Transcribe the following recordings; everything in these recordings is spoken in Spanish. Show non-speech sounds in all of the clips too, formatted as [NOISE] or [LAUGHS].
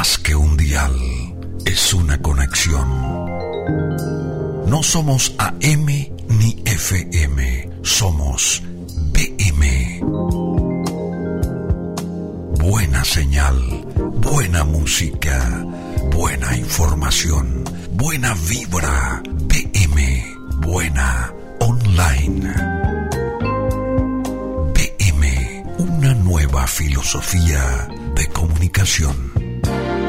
más que un dial, es una conexión. No somos AM ni FM, somos BM. Buena señal, buena música, buena información, buena vibra, BM, buena online. BM, una nueva filosofía de comunicación. Bye.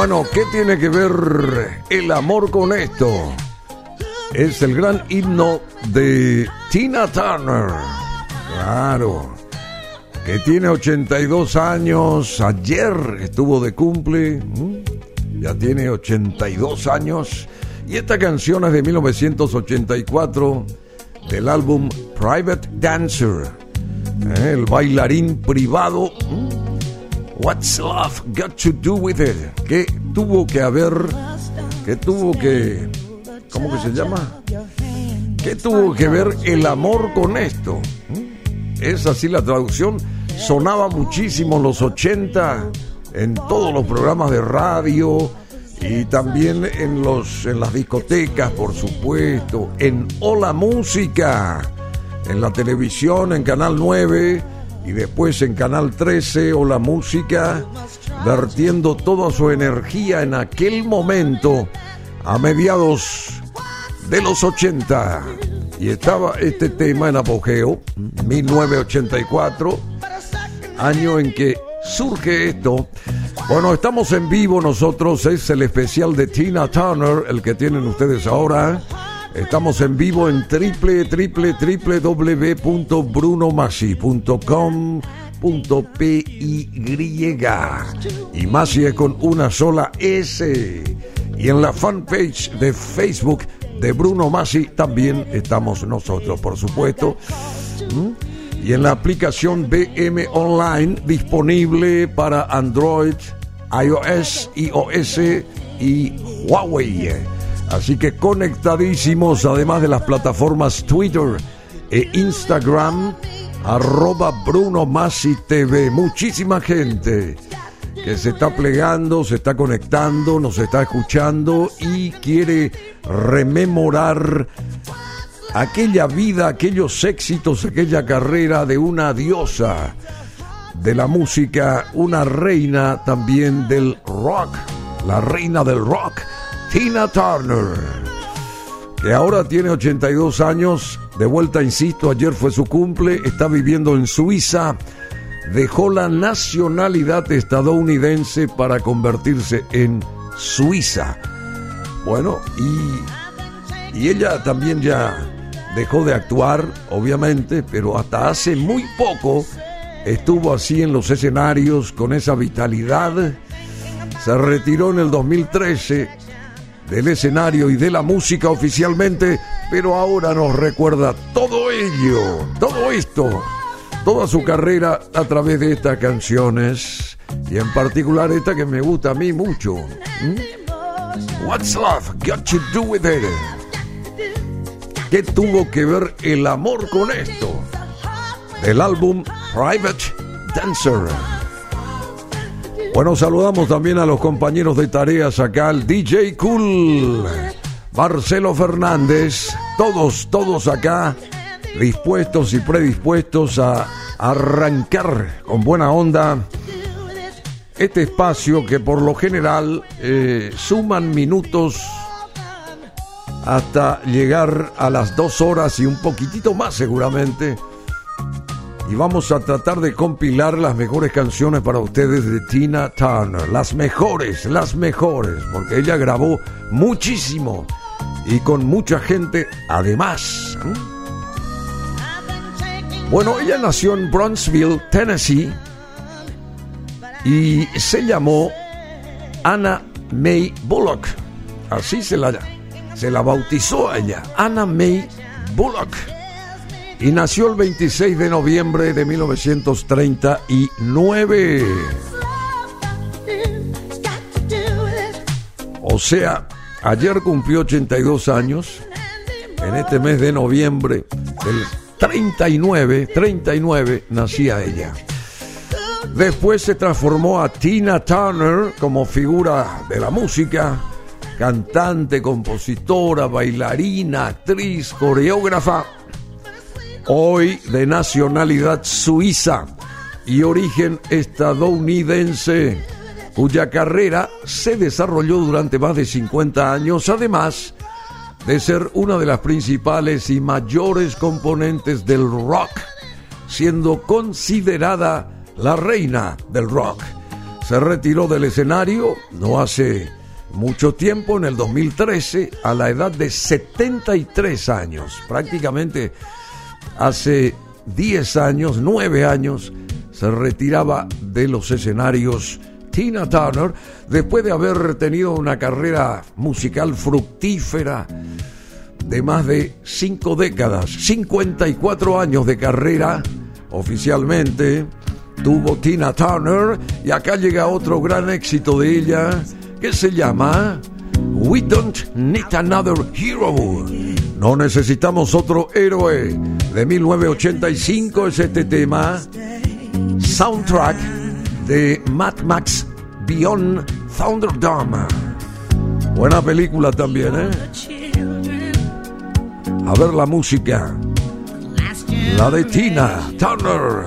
Bueno, ¿qué tiene que ver el amor con esto? Es el gran himno de Tina Turner. Claro. Que tiene 82 años. Ayer estuvo de cumple. Ya tiene 82 años. Y esta canción es de 1984 del álbum Private Dancer. ¿eh? El bailarín privado. What's Love Got to Do With It? ¿Qué tuvo que haber? ¿Qué tuvo que... ¿Cómo que se llama? ¿Qué tuvo que ver el amor con esto? ¿Mm? Es así la traducción. Sonaba muchísimo en los 80 en todos los programas de radio y también en, los, en las discotecas, por supuesto, en Hola Música, en la televisión, en Canal 9 y después en Canal 13 o la música, vertiendo toda su energía en aquel momento a mediados de los 80. Y estaba este tema en apogeo, 1984, año en que surge esto. Bueno, estamos en vivo nosotros, es el especial de Tina Turner, el que tienen ustedes ahora. Estamos en vivo en www.brunomassi.com.py y Masi es con una sola S. Y en la fanpage de Facebook de Bruno Masi también estamos nosotros, por supuesto. ¿Mm? Y en la aplicación BM Online disponible para Android, iOS, iOS y Huawei. Así que conectadísimos, además de las plataformas Twitter e Instagram, arroba Bruno Masi TV. Muchísima gente que se está plegando, se está conectando, nos está escuchando y quiere rememorar aquella vida, aquellos éxitos, aquella carrera de una diosa de la música, una reina también del rock, la reina del rock Tina Turner, que ahora tiene 82 años, de vuelta, insisto, ayer fue su cumple, está viviendo en Suiza, dejó la nacionalidad estadounidense para convertirse en Suiza. Bueno, y, y ella también ya dejó de actuar, obviamente, pero hasta hace muy poco estuvo así en los escenarios con esa vitalidad. Se retiró en el 2013 del escenario y de la música oficialmente, pero ahora nos recuerda todo ello, todo esto, toda su carrera a través de estas canciones y en particular esta que me gusta a mí mucho. What's Love Got to Do With It? ¿Qué tuvo que ver el amor con esto? Del álbum Private Dancer. Bueno, saludamos también a los compañeros de tareas acá, el DJ Cool, Marcelo Fernández, todos, todos acá, dispuestos y predispuestos a arrancar con buena onda este espacio que por lo general eh, suman minutos hasta llegar a las dos horas y un poquitito más seguramente y vamos a tratar de compilar las mejores canciones para ustedes de Tina Turner. Las mejores, las mejores, porque ella grabó muchísimo y con mucha gente además. Bueno, ella nació en Brownsville, Tennessee, y se llamó Anna May Bullock. Así se la, se la bautizó ella, Anna May Bullock y nació el 26 de noviembre de 1939. O sea, ayer cumplió 82 años, en este mes de noviembre del 39, 39 nacía ella. Después se transformó a Tina Turner como figura de la música, cantante, compositora, bailarina, actriz, coreógrafa hoy de nacionalidad suiza y origen estadounidense, cuya carrera se desarrolló durante más de 50 años, además de ser una de las principales y mayores componentes del rock, siendo considerada la reina del rock. Se retiró del escenario no hace mucho tiempo, en el 2013, a la edad de 73 años, prácticamente hace 10 años, 9 años, se retiraba de los escenarios Tina Turner después de haber tenido una carrera musical fructífera de más de 5 décadas, 54 años de carrera oficialmente tuvo Tina Turner y acá llega otro gran éxito de ella que se llama We Don't Need Another Hero. No necesitamos otro héroe. De 1985 es este tema. Soundtrack de Mad Max Beyond Thunderdome. Buena película también, ¿eh? A ver la música. La de Tina Turner.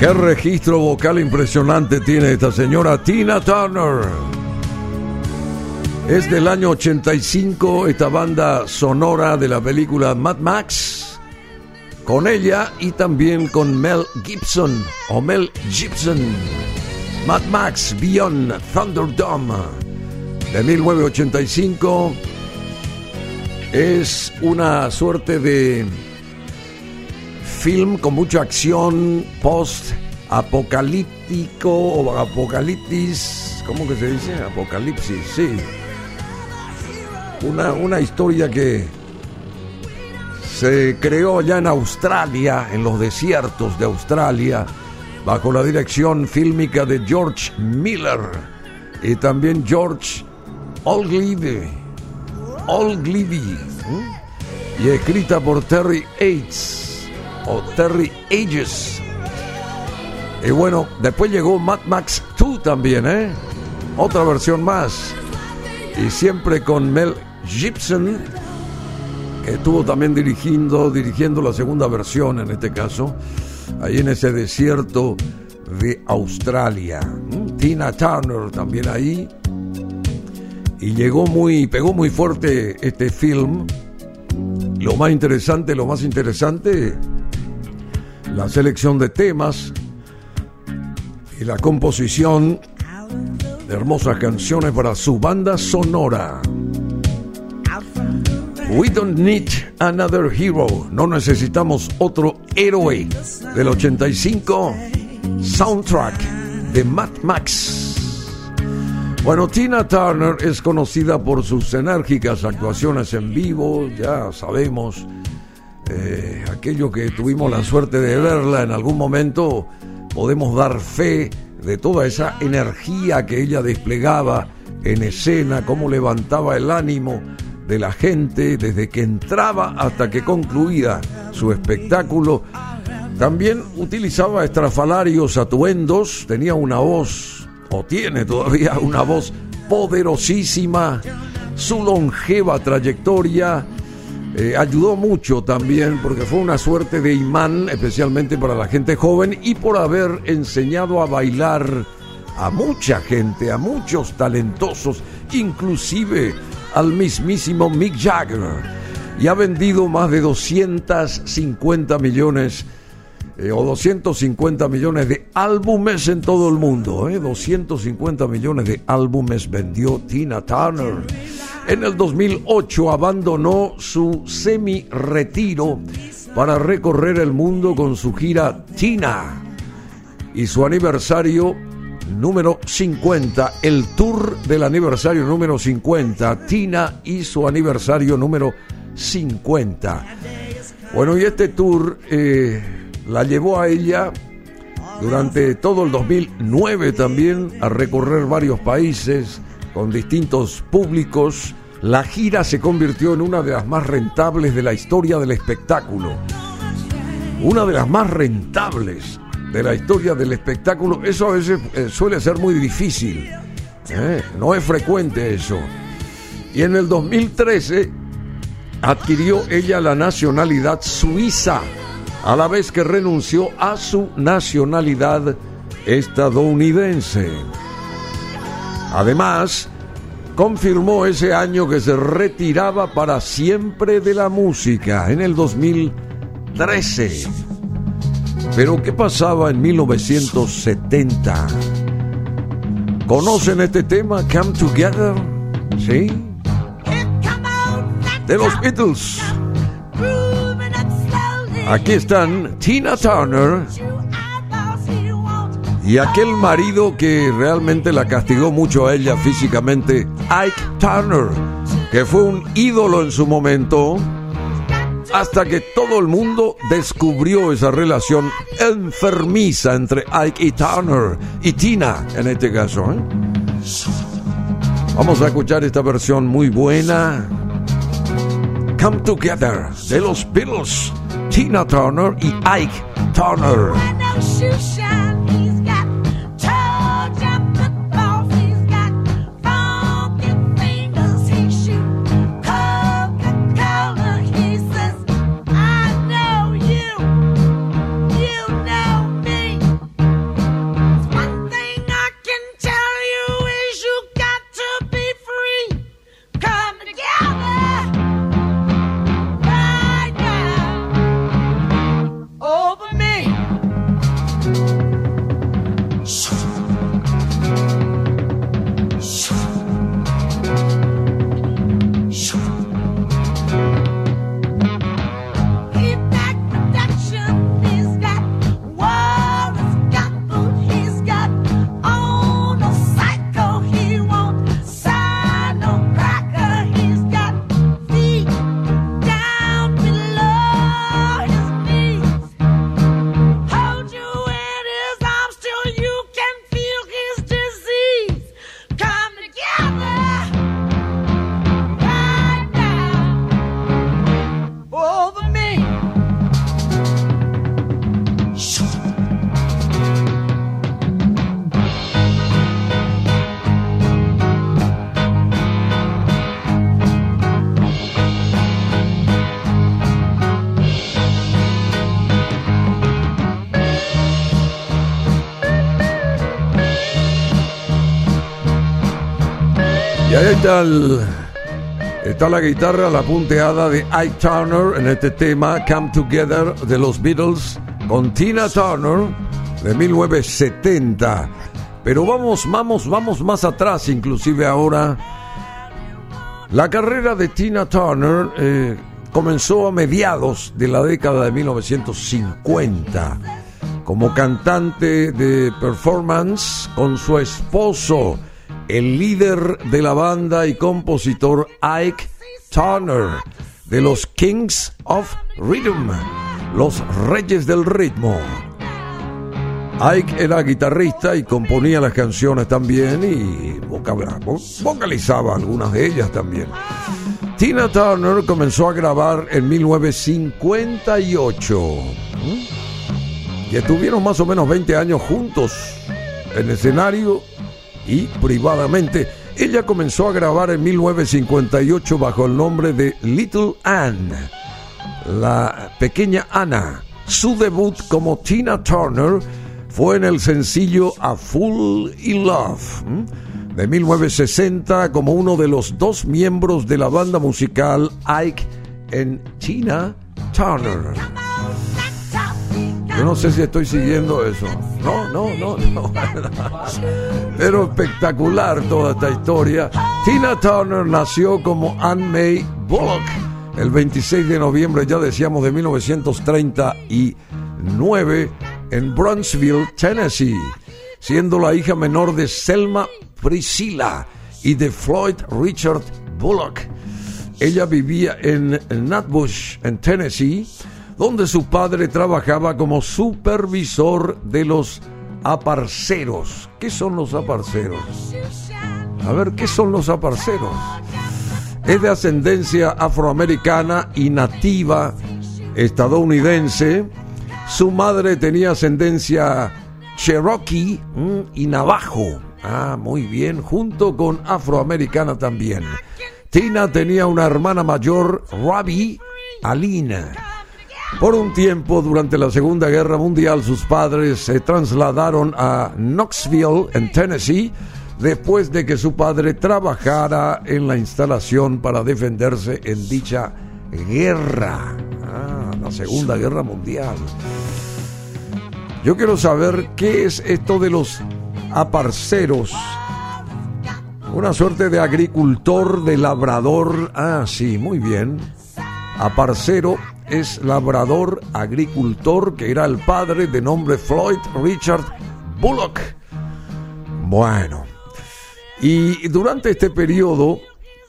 Qué registro vocal impresionante tiene esta señora Tina Turner. Es del año 85 esta banda sonora de la película Mad Max. Con ella y también con Mel Gibson o Mel Gibson. Mad Max Beyond Thunderdome de 1985 es una suerte de film con mucha acción post-apocalíptico o apocalipsis, ¿cómo que se dice? Apocalipsis, sí. Una, una historia que se creó ya en Australia, en los desiertos de Australia, bajo la dirección fílmica de George Miller y también George Olglivy, Olglivy y escrita por Terry Yates o Terry Ages. Y bueno, después llegó Mad Max 2 también, ¿eh? Otra versión más. Y siempre con Mel Gibson, que estuvo también dirigiendo, dirigiendo la segunda versión en este caso, ahí en ese desierto de Australia. Mm, Tina Turner también ahí. Y llegó muy, pegó muy fuerte este film. Lo más interesante, lo más interesante la selección de temas y la composición de hermosas canciones para su banda sonora. We don't need another hero. No necesitamos otro héroe. Del 85, soundtrack de Mad Max. Bueno, Tina Turner es conocida por sus enérgicas actuaciones en vivo, ya sabemos eh, aquello que tuvimos la suerte de verla en algún momento, podemos dar fe de toda esa energía que ella desplegaba en escena, cómo levantaba el ánimo de la gente desde que entraba hasta que concluía su espectáculo. También utilizaba estrafalarios atuendos, tenía una voz, o tiene todavía una voz poderosísima, su longeva trayectoria eh, ayudó mucho también porque fue una suerte de imán, especialmente para la gente joven y por haber enseñado a bailar a mucha gente, a muchos talentosos, inclusive al mismísimo Mick Jagger. Y ha vendido más de 250 millones eh, o 250 millones de álbumes en todo el mundo. 250 eh. millones de álbumes vendió Tina Turner. En el 2008 abandonó su semi-retiro para recorrer el mundo con su gira Tina. y su aniversario número 50, el tour del aniversario número 50, Tina y su aniversario número 50. Bueno, y este tour eh, la llevó a ella durante todo el 2009 también a recorrer varios países con distintos públicos. La gira se convirtió en una de las más rentables de la historia del espectáculo. Una de las más rentables de la historia del espectáculo. Eso a veces eh, suele ser muy difícil. ¿eh? No es frecuente eso. Y en el 2013 adquirió ella la nacionalidad suiza, a la vez que renunció a su nacionalidad estadounidense. Además, confirmó ese año que se retiraba para siempre de la música, en el 2013. Pero ¿qué pasaba en 1970? ¿Conocen este tema, Come Together? ¿Sí? De los Beatles. Aquí están Tina Turner y aquel marido que realmente la castigó mucho a ella físicamente, Ike Turner, que fue un ídolo en su momento, hasta que todo el mundo descubrió esa relación enfermiza entre Ike y Turner, y Tina en este caso. ¿eh? Vamos a escuchar esta versión muy buena. Come Together de los Beatles, Tina Turner y Ike Turner. Está, la guitarra, la punteada de Ike Turner en este tema Come Together de los Beatles con Tina Turner de 1970. Pero vamos, vamos, vamos más atrás, inclusive ahora. La carrera de Tina Turner eh, comenzó a mediados de la década de 1950 como cantante de performance con su esposo el líder de la banda y compositor Ike Turner de los Kings of Rhythm, los Reyes del Ritmo. Ike era guitarrista y componía las canciones también y vocalizaba algunas de ellas también. Tina Turner comenzó a grabar en 1958 y estuvieron más o menos 20 años juntos en escenario y privadamente. Ella comenzó a grabar en 1958 bajo el nombre de Little Anne, la pequeña Anna. Su debut como Tina Turner fue en el sencillo A Fool in Love de 1960 como uno de los dos miembros de la banda musical Ike en Tina Turner. Yo no sé si estoy siguiendo eso. No, no, no, no. [LAUGHS] Pero espectacular toda esta historia. Tina Turner nació como Anne May Bullock el 26 de noviembre, ya decíamos, de 1939 en Brownsville, Tennessee, siendo la hija menor de Selma Priscilla y de Floyd Richard Bullock. Ella vivía en Nutbush, en Tennessee, donde su padre trabajaba como supervisor de los aparceros. ¿Qué son los aparceros? A ver, ¿qué son los aparceros? Es de ascendencia afroamericana y nativa estadounidense. Su madre tenía ascendencia cherokee mm, y navajo. Ah, muy bien, junto con afroamericana también. Tina tenía una hermana mayor, Robbie Alina. Por un tiempo, durante la Segunda Guerra Mundial, sus padres se trasladaron a Knoxville, en Tennessee, después de que su padre trabajara en la instalación para defenderse en dicha guerra. Ah, la Segunda Guerra Mundial. Yo quiero saber qué es esto de los aparceros. Una suerte de agricultor, de labrador. Ah, sí, muy bien. Aparcero es labrador, agricultor, que era el padre de nombre Floyd Richard Bullock. Bueno, y durante este periodo,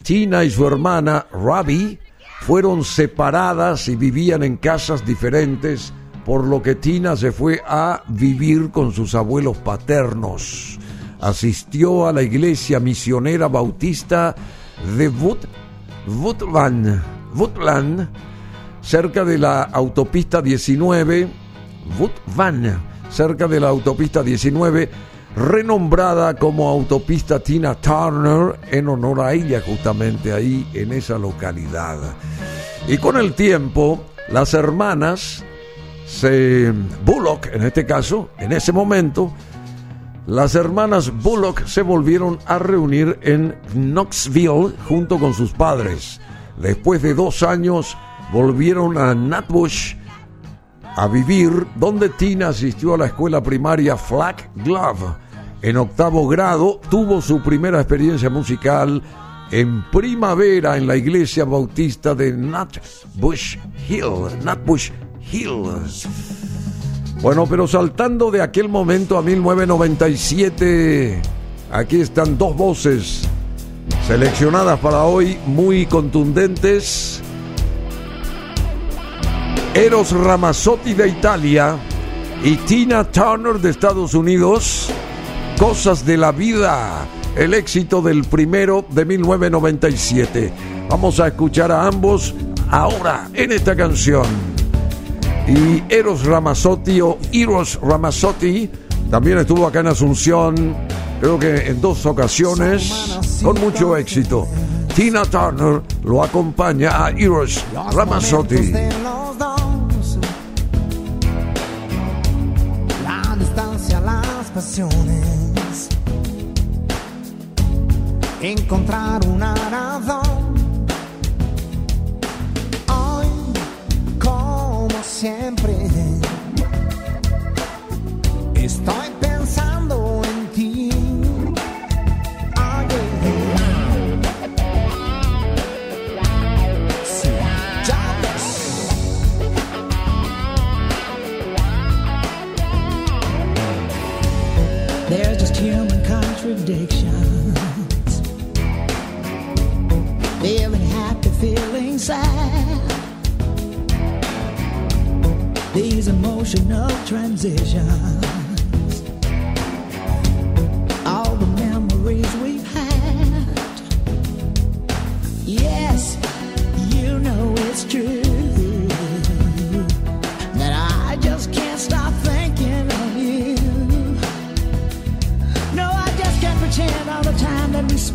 Tina y su hermana Ravi fueron separadas y vivían en casas diferentes, por lo que Tina se fue a vivir con sus abuelos paternos. Asistió a la iglesia misionera bautista de Wood, Woodland, Woodland, cerca de la autopista 19, Woodland, cerca de la autopista 19, renombrada como autopista Tina Turner en honor a ella justamente ahí en esa localidad. Y con el tiempo, las hermanas se Bullock, en este caso, en ese momento, las hermanas Bullock se volvieron a reunir en Knoxville junto con sus padres. Después de dos años, volvieron a Nutbush a vivir, donde Tina asistió a la escuela primaria Flag Glove. En octavo grado tuvo su primera experiencia musical en primavera en la iglesia bautista de Nutbush Hill. Nutbush Hill. Bueno, pero saltando de aquel momento a 1997, aquí están dos voces seleccionadas para hoy muy contundentes. Eros Ramazzotti de Italia y Tina Turner de Estados Unidos. Cosas de la vida, el éxito del primero de 1997. Vamos a escuchar a ambos ahora en esta canción. Y Eros Ramazzotti o Eros Ramazzotti también estuvo acá en Asunción, creo que en dos ocasiones, con mucho éxito. Tina Turner lo acompaña a Eros Ramazzotti. Encontrar una razón. Hoy, como siempre, estoy pensando contradictions. Feeling happy, feeling sad. These emotional transitions.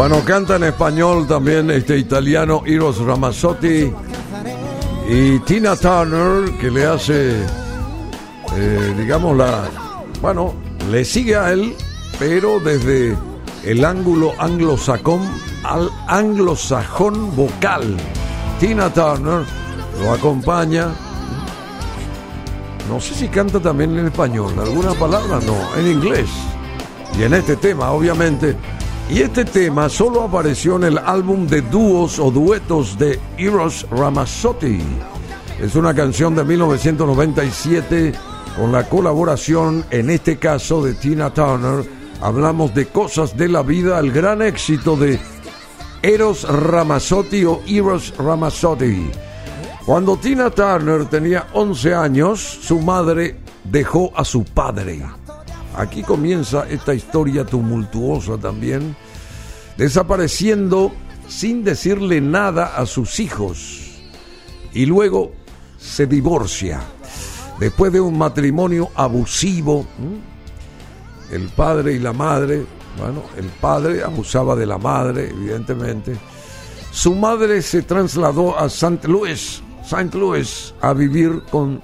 Bueno, canta en español también este italiano Eros Ramazzotti y Tina Turner que le hace, eh, digamos, la... Bueno, le sigue a él, pero desde el ángulo anglosajón, al anglosajón vocal. Tina Turner lo acompaña. No sé si canta también en español, algunas palabras no, en inglés. Y en este tema, obviamente. Y este tema solo apareció en el álbum de dúos o duetos de Eros Ramazzotti. Es una canción de 1997 con la colaboración, en este caso, de Tina Turner. Hablamos de cosas de la vida, el gran éxito de Eros Ramazzotti o Eros Ramazzotti. Cuando Tina Turner tenía 11 años, su madre dejó a su padre. Aquí comienza esta historia tumultuosa también, desapareciendo sin decirle nada a sus hijos. Y luego se divorcia. Después de un matrimonio abusivo, el padre y la madre, bueno, el padre abusaba de la madre, evidentemente. Su madre se trasladó a St. Louis, St. Louis, a vivir con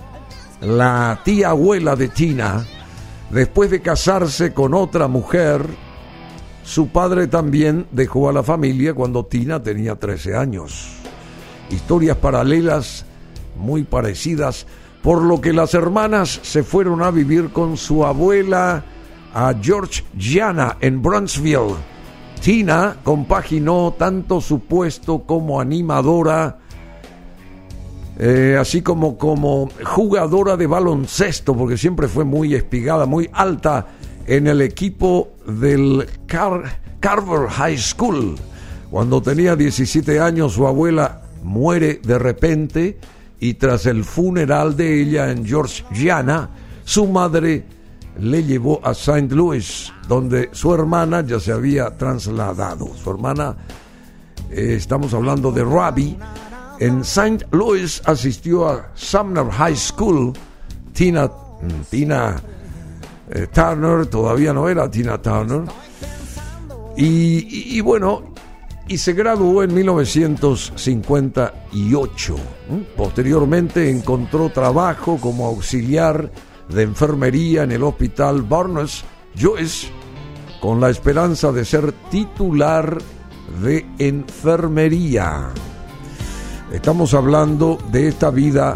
la tía abuela de Tina. Después de casarse con otra mujer, su padre también dejó a la familia cuando Tina tenía 13 años. Historias paralelas muy parecidas, por lo que las hermanas se fueron a vivir con su abuela a George Gianna en Brownsville. Tina compaginó tanto su puesto como animadora, eh, así como como jugadora de baloncesto, porque siempre fue muy espigada, muy alta en el equipo del Carver High School. Cuando tenía 17 años, su abuela muere de repente y tras el funeral de ella en Georgiana, su madre le llevó a St. Louis, donde su hermana ya se había trasladado. Su hermana, eh, estamos hablando de Robbie, en St. Louis asistió a Sumner High School. Tina, mm, Tina eh, Turner, todavía no era Tina Turner. Y, y bueno, y se graduó en 1958. Posteriormente encontró trabajo como auxiliar de enfermería en el hospital Barnes Joyce con la esperanza de ser titular de enfermería. Estamos hablando de esta vida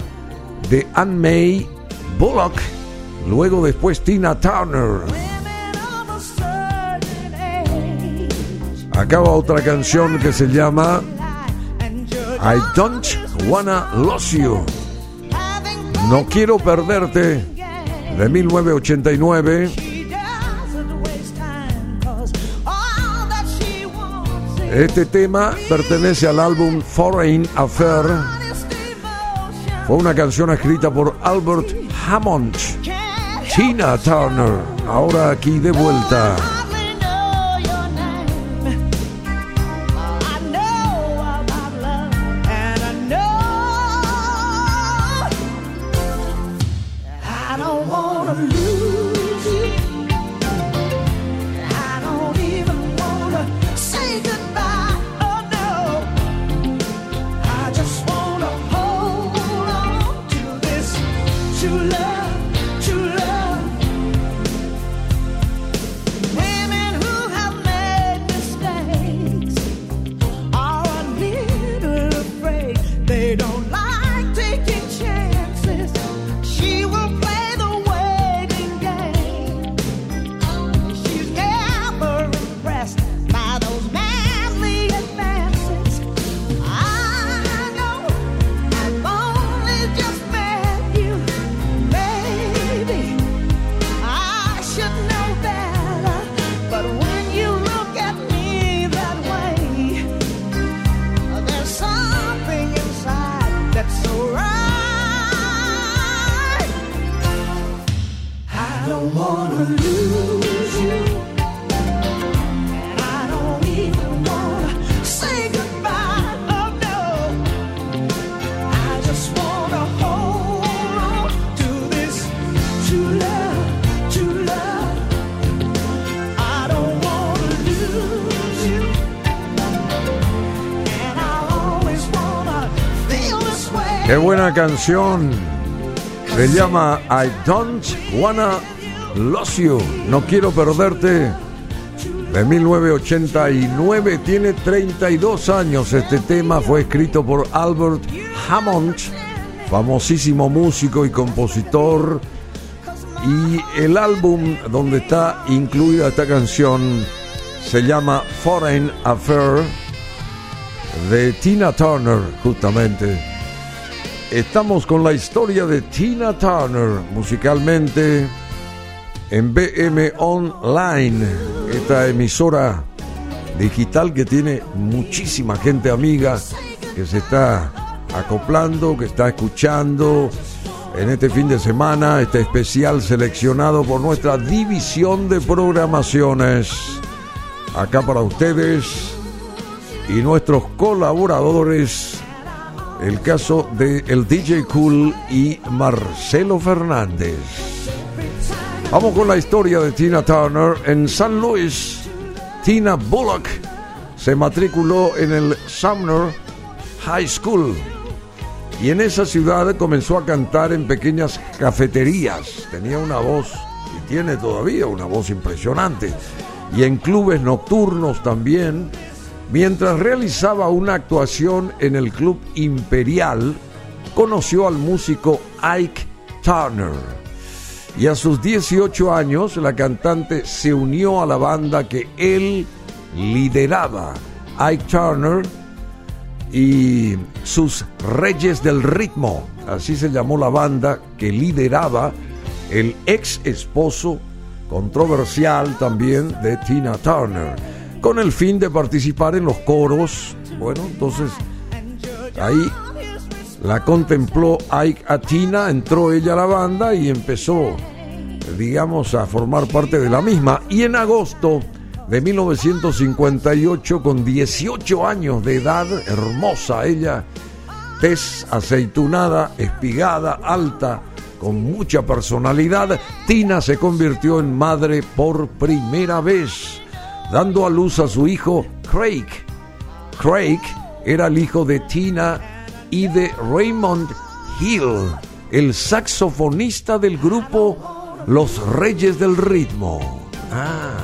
de Anne May Bullock, luego después Tina Turner. Acaba otra canción que se llama I Don't Wanna Lose You. No quiero perderte de 1989. Este tema pertenece al álbum Foreign Affair. Fue una canción escrita por Albert Hammond. Tina Turner, ahora aquí de vuelta. Buena canción. Se llama I Don't Wanna Lose You. No quiero perderte. De 1989 tiene 32 años. Este tema fue escrito por Albert Hammond, famosísimo músico y compositor. Y el álbum donde está incluida esta canción se llama Foreign Affair de Tina Turner, justamente. Estamos con la historia de Tina Turner musicalmente en BM Online, esta emisora digital que tiene muchísima gente amiga que se está acoplando, que está escuchando en este fin de semana, este especial seleccionado por nuestra división de programaciones. Acá para ustedes y nuestros colaboradores el caso de el DJ Cool y Marcelo Fernández. Vamos con la historia de Tina Turner en San Luis. Tina Bullock se matriculó en el Sumner High School y en esa ciudad comenzó a cantar en pequeñas cafeterías. Tenía una voz y tiene todavía una voz impresionante y en clubes nocturnos también Mientras realizaba una actuación en el Club Imperial, conoció al músico Ike Turner. Y a sus 18 años, la cantante se unió a la banda que él lideraba, Ike Turner y sus Reyes del Ritmo. Así se llamó la banda que lideraba el ex esposo controversial también de Tina Turner con el fin de participar en los coros. Bueno, entonces ahí la contempló Ike Atina, entró ella a la banda y empezó, digamos, a formar parte de la misma. Y en agosto de 1958, con 18 años de edad, hermosa ella, tez aceitunada, espigada, alta, con mucha personalidad, Tina se convirtió en madre por primera vez dando a luz a su hijo Craig. Craig era el hijo de Tina y de Raymond Hill, el saxofonista del grupo Los Reyes del Ritmo. Ah.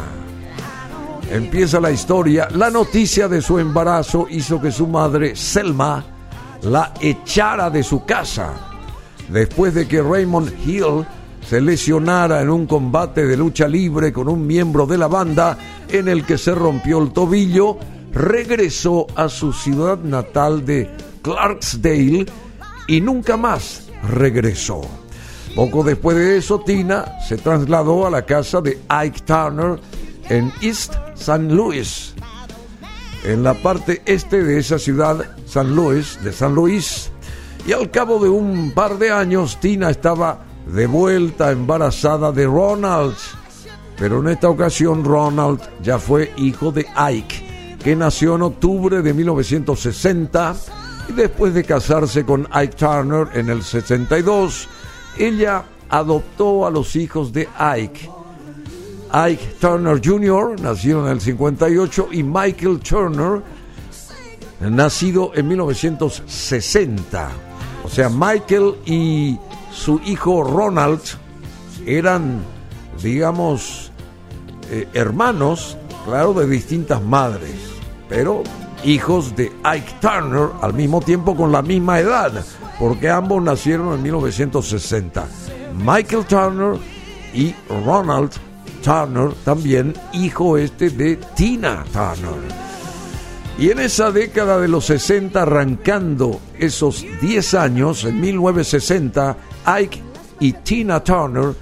Empieza la historia. La noticia de su embarazo hizo que su madre, Selma, la echara de su casa. Después de que Raymond Hill se lesionara en un combate de lucha libre con un miembro de la banda en el que se rompió el tobillo, regresó a su ciudad natal de Clarksdale y nunca más regresó. Poco después de eso, Tina se trasladó a la casa de Ike Turner en East St. Louis, en la parte este de esa ciudad, San Luis, de San Luis. Y al cabo de un par de años, Tina estaba de vuelta embarazada de Ronald. Pero en esta ocasión Ronald ya fue hijo de Ike, que nació en octubre de 1960 y después de casarse con Ike Turner en el 62, ella adoptó a los hijos de Ike. Ike Turner Jr., nacido en el 58, y Michael Turner, nacido en 1960. O sea, Michael y su hijo Ronald eran, digamos, eh, hermanos, claro, de distintas madres, pero hijos de Ike Turner al mismo tiempo con la misma edad, porque ambos nacieron en 1960. Michael Turner y Ronald Turner, también hijo este de Tina Turner. Y en esa década de los 60, arrancando esos 10 años, en 1960, Ike y Tina Turner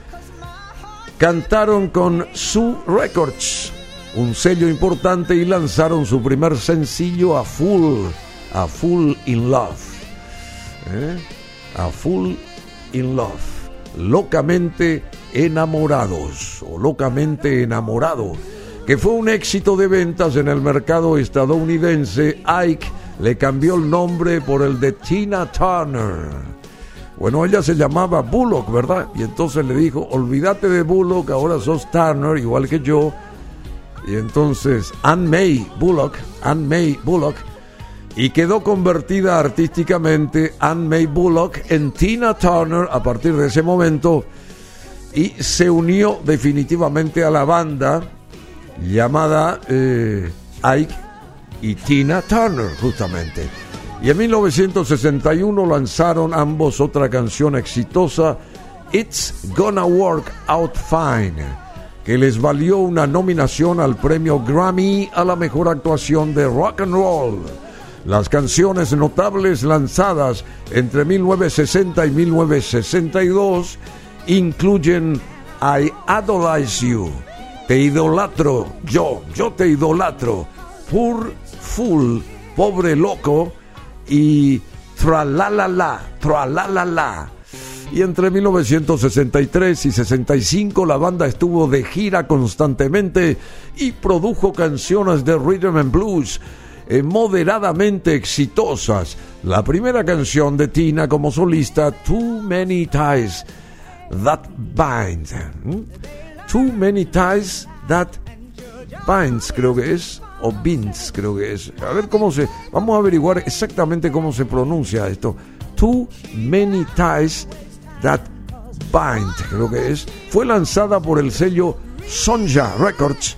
cantaron con Sue Records, un sello importante, y lanzaron su primer sencillo a Full, a Full in Love. ¿Eh? A Full in Love. Locamente enamorados o locamente enamorado, que fue un éxito de ventas en el mercado estadounidense. Ike le cambió el nombre por el de Tina Turner. Bueno, ella se llamaba Bullock, ¿verdad? Y entonces le dijo, olvídate de Bullock, ahora sos Turner, igual que yo. Y entonces Anne May Bullock, Anne May Bullock, y quedó convertida artísticamente Anne May Bullock en Tina Turner a partir de ese momento y se unió definitivamente a la banda llamada eh, Ike y Tina Turner justamente. Y en 1961 lanzaron ambos otra canción exitosa, It's Gonna Work Out Fine, que les valió una nominación al premio Grammy a la mejor actuación de rock and roll. Las canciones notables lanzadas entre 1960 y 1962 incluyen I Idolize You, Te idolatro, yo, yo te idolatro, Poor Fool, Pobre Loco y Tra la la la, Tra la la la. Y entre 1963 y 65 la banda estuvo de gira constantemente y produjo canciones de rhythm and blues eh, moderadamente exitosas. La primera canción de Tina como solista, Too Many Ties That Bind. Too Many Ties That Binds, creo que es, o Binds, creo que es. A ver cómo se. Vamos a averiguar exactamente cómo se pronuncia esto. Too Many Ties That Bind, creo que es. Fue lanzada por el sello Sonja Records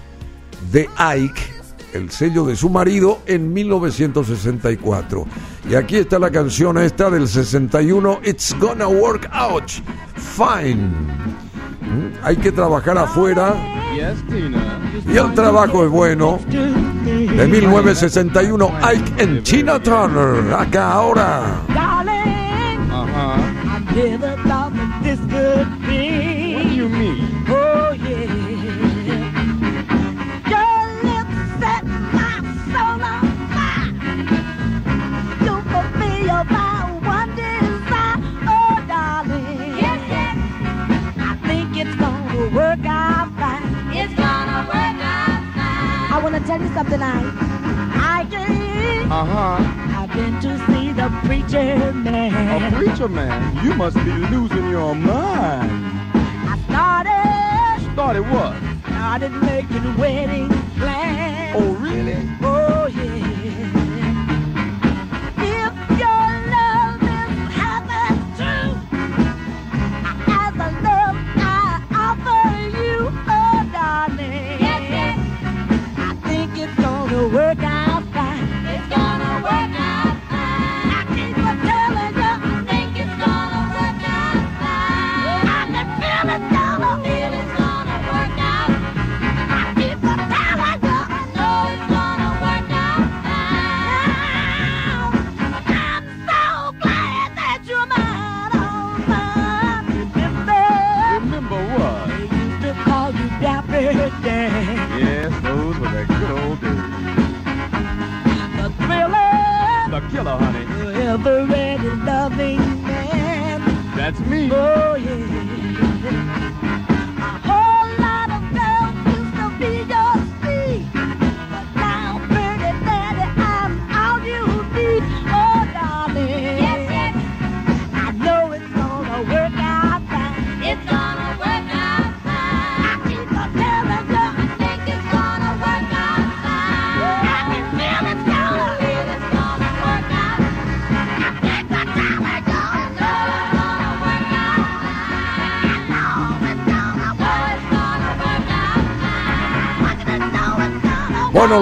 de Ike el sello de su marido, en 1964. Y aquí está la canción esta del 61, It's Gonna Work Out Fine. Hay que trabajar afuera. Y el trabajo es bueno. De 1961, Ike and Tina Turner. Acá ahora. Tell you something, I, I did. Uh huh. I've been to see the preacher man. A preacher man? You must be losing your mind. I started. Started what? Started making wedding plans. Oh, really? Oh, yeah.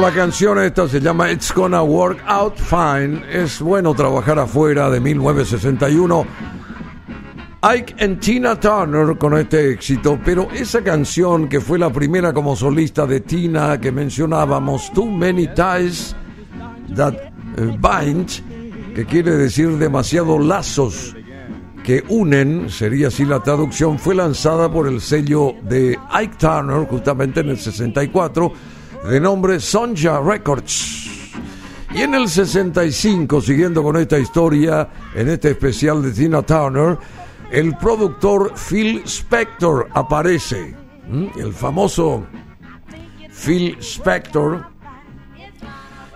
La canción esta se llama It's Gonna Work Out Fine. Es bueno trabajar afuera de 1961. Ike and Tina Turner con este éxito, pero esa canción que fue la primera como solista de Tina que mencionábamos, Too Many Ties That Bind, que quiere decir demasiados lazos que unen, sería así la traducción, fue lanzada por el sello de Ike Turner justamente en el 64 de nombre Sonja Records. Y en el 65, siguiendo con esta historia, en este especial de Tina Turner, el productor Phil Spector aparece. El famoso Phil Spector.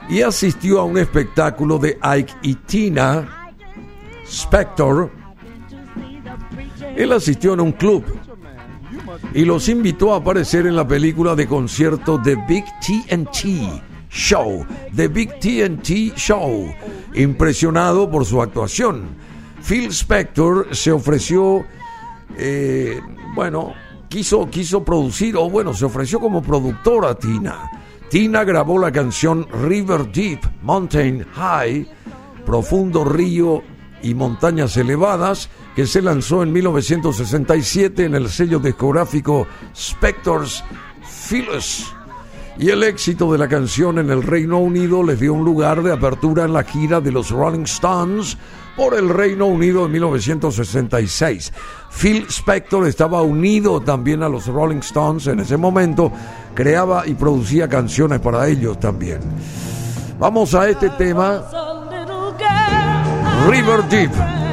Y asistió a un espectáculo de Ike y Tina Spector. Él asistió en un club y los invitó a aparecer en la película de concierto de Big TNT Show, The Big TNT Show, impresionado por su actuación. Phil Spector se ofreció, eh, bueno, quiso, quiso producir, o bueno, se ofreció como productora Tina. Tina grabó la canción River Deep, Mountain High, Profundo Río y Montañas Elevadas, que se lanzó en 1967 en el sello discográfico Spector's Phyllis. Y el éxito de la canción en el Reino Unido les dio un lugar de apertura en la gira de los Rolling Stones por el Reino Unido en 1966. Phil Spector estaba unido también a los Rolling Stones en ese momento, creaba y producía canciones para ellos también. Vamos a este tema, River Deep,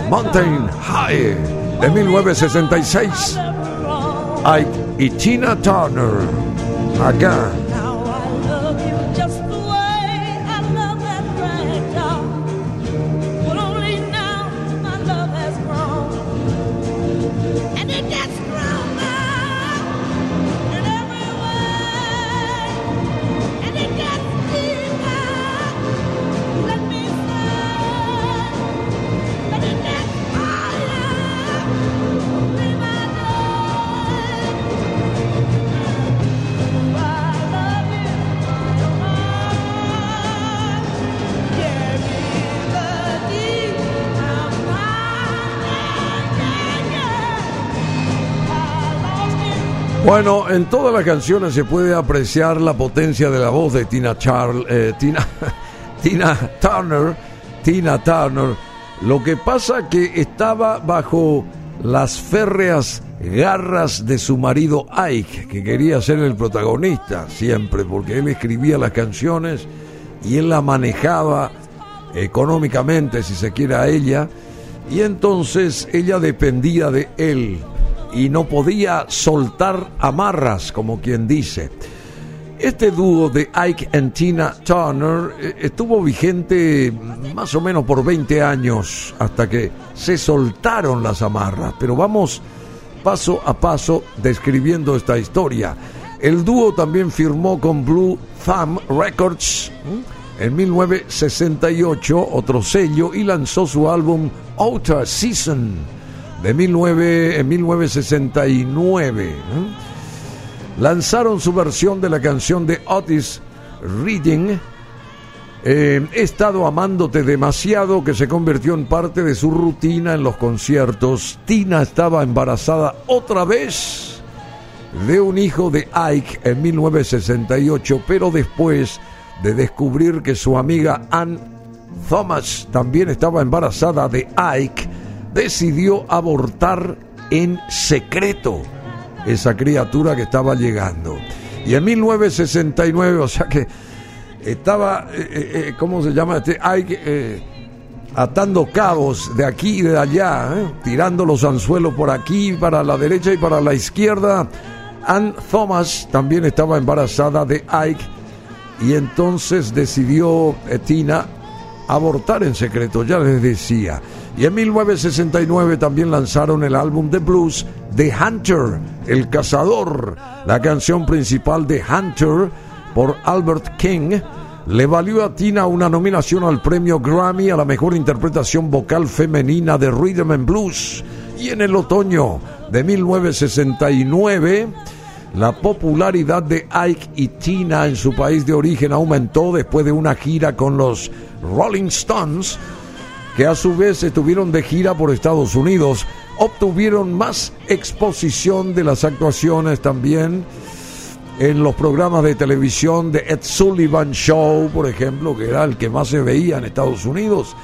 Mountain High, de 1966. Ike y Tina Turner, acá. Bueno, en todas las canciones se puede apreciar la potencia de la voz de Tina Charl, eh, Tina, [LAUGHS] Tina Turner, Tina Turner. Lo que pasa que estaba bajo las férreas garras de su marido Ike, que quería ser el protagonista siempre, porque él escribía las canciones y él la manejaba económicamente, si se quiere, a ella, y entonces ella dependía de él y no podía soltar amarras, como quien dice. Este dúo de Ike and Tina Turner eh, estuvo vigente más o menos por 20 años hasta que se soltaron las amarras, pero vamos paso a paso describiendo esta historia. El dúo también firmó con Blue Thumb Records en 1968, otro sello, y lanzó su álbum Outer Season de 19, en 1969. ¿eh? Lanzaron su versión de la canción de Otis Reading, eh, He estado amándote demasiado, que se convirtió en parte de su rutina en los conciertos. Tina estaba embarazada otra vez de un hijo de Ike en 1968, pero después de descubrir que su amiga Ann Thomas también estaba embarazada de Ike, decidió abortar en secreto esa criatura que estaba llegando. Y en 1969, o sea que estaba, eh, eh, eh, ¿cómo se llama? Este, Ike, eh, atando cabos de aquí y de allá, tirando los anzuelos por aquí, para la derecha y para la izquierda. Ann Thomas también estaba embarazada de Ike y entonces decidió Tina abortar en secreto, ya les decía. Y en 1969 también lanzaron el álbum de blues The Hunter, El Cazador. La canción principal de Hunter por Albert King le valió a Tina una nominación al premio Grammy a la mejor interpretación vocal femenina de Rhythm and Blues. Y en el otoño de 1969, la popularidad de Ike y Tina en su país de origen aumentó después de una gira con los Rolling Stones, que a su vez estuvieron de gira por Estados Unidos. Obtuvieron más exposición de las actuaciones también en los programas de televisión de Ed Sullivan Show, por ejemplo, que era el que más se veía en Estados Unidos.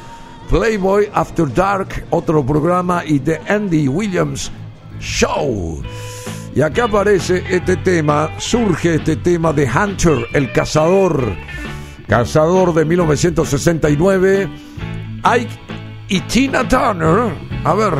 Playboy After Dark, otro programa, y The Andy Williams Show. Y acá aparece este tema, surge este tema de Hunter, el cazador. Cazador de 1969. Ike y Tina Turner. A ver.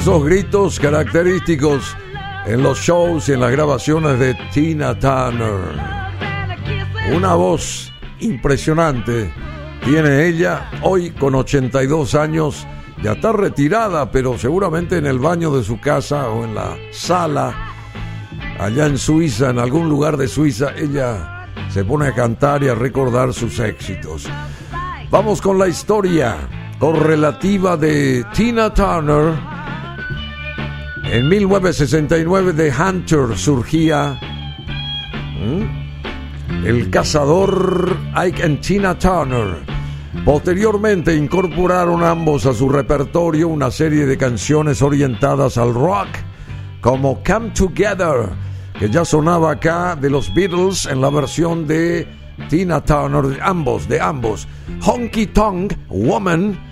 Esos gritos característicos en los shows y en las grabaciones de Tina Turner. Una voz impresionante tiene ella hoy con 82 años. Ya está retirada, pero seguramente en el baño de su casa o en la sala, allá en Suiza, en algún lugar de Suiza, ella se pone a cantar y a recordar sus éxitos. Vamos con la historia correlativa de Tina Turner. En 1969 de Hunter surgía el cazador Ike and Tina Turner. Posteriormente incorporaron ambos a su repertorio una serie de canciones orientadas al rock, como Come Together, que ya sonaba acá de los Beatles en la versión de Tina Turner, ambos, de ambos. Honky Tonk Woman,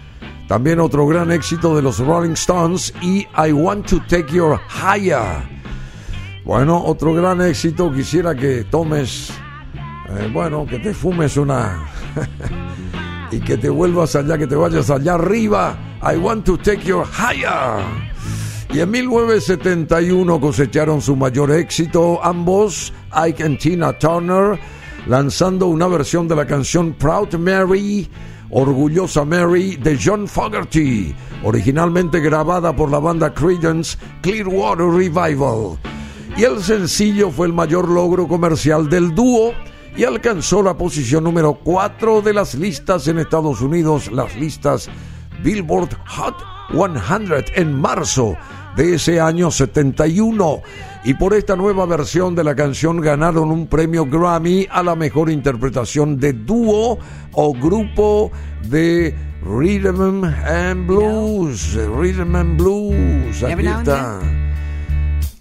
también otro gran éxito de los Rolling Stones, y I Want to Take Your Higher. Bueno, otro gran éxito, quisiera que tomes, eh, bueno, que te fumes una... [LAUGHS] y que te vuelvas allá, que te vayas allá arriba. I want to take your higher. Y en 1971 cosecharon su mayor éxito ambos, Ike and Tina Turner, lanzando una versión de la canción Proud Mary, Orgullosa Mary de John Fogerty, originalmente grabada por la banda Creedence Clearwater Revival. Y el sencillo fue el mayor logro comercial del dúo y alcanzó la posición número 4 de las listas en Estados Unidos, las listas Billboard Hot 100 en marzo de ese año 71. Y por esta nueva versión de la canción ganaron un premio Grammy a la mejor interpretación de dúo o grupo de Rhythm and Blues. Rhythm and Blues. Aquí está.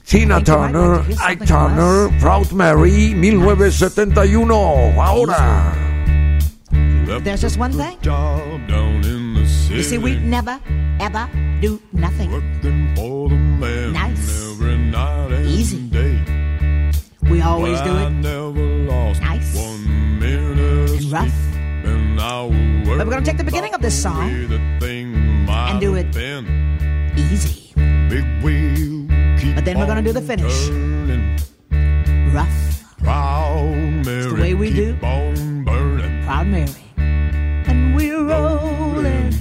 Tina Turner, Ike Turner. Proud Mary, 1971. Ahora. There's just one thing. Job down in the city. You see, we never, ever do nothing. Working for the man Nice. every night and Easy. day. We always do I it never lost Nice. one minute and rough. and I But we're gonna take the beginning of this song and do it Been. Easy, Big wheel, keep But then we're gonna do the finish. turning. rough, Proud Mary, the way we do. proud Mary. And we're rolling,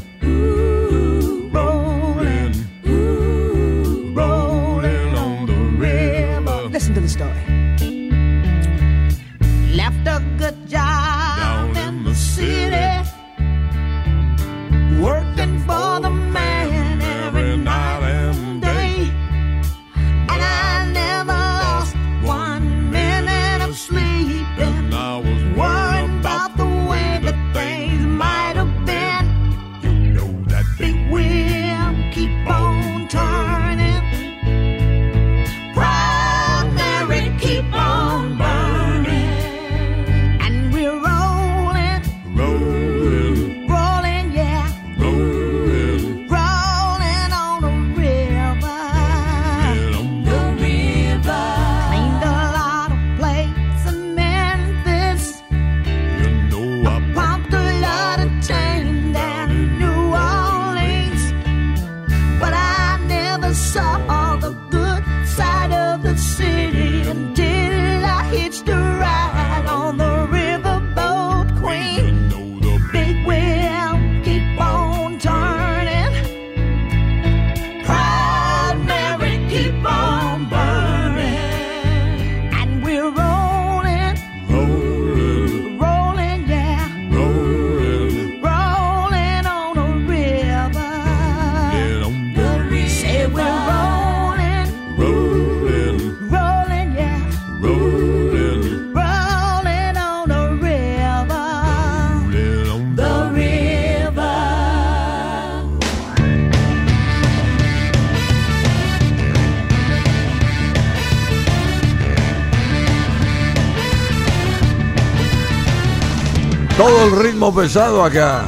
el ritmo pesado acá.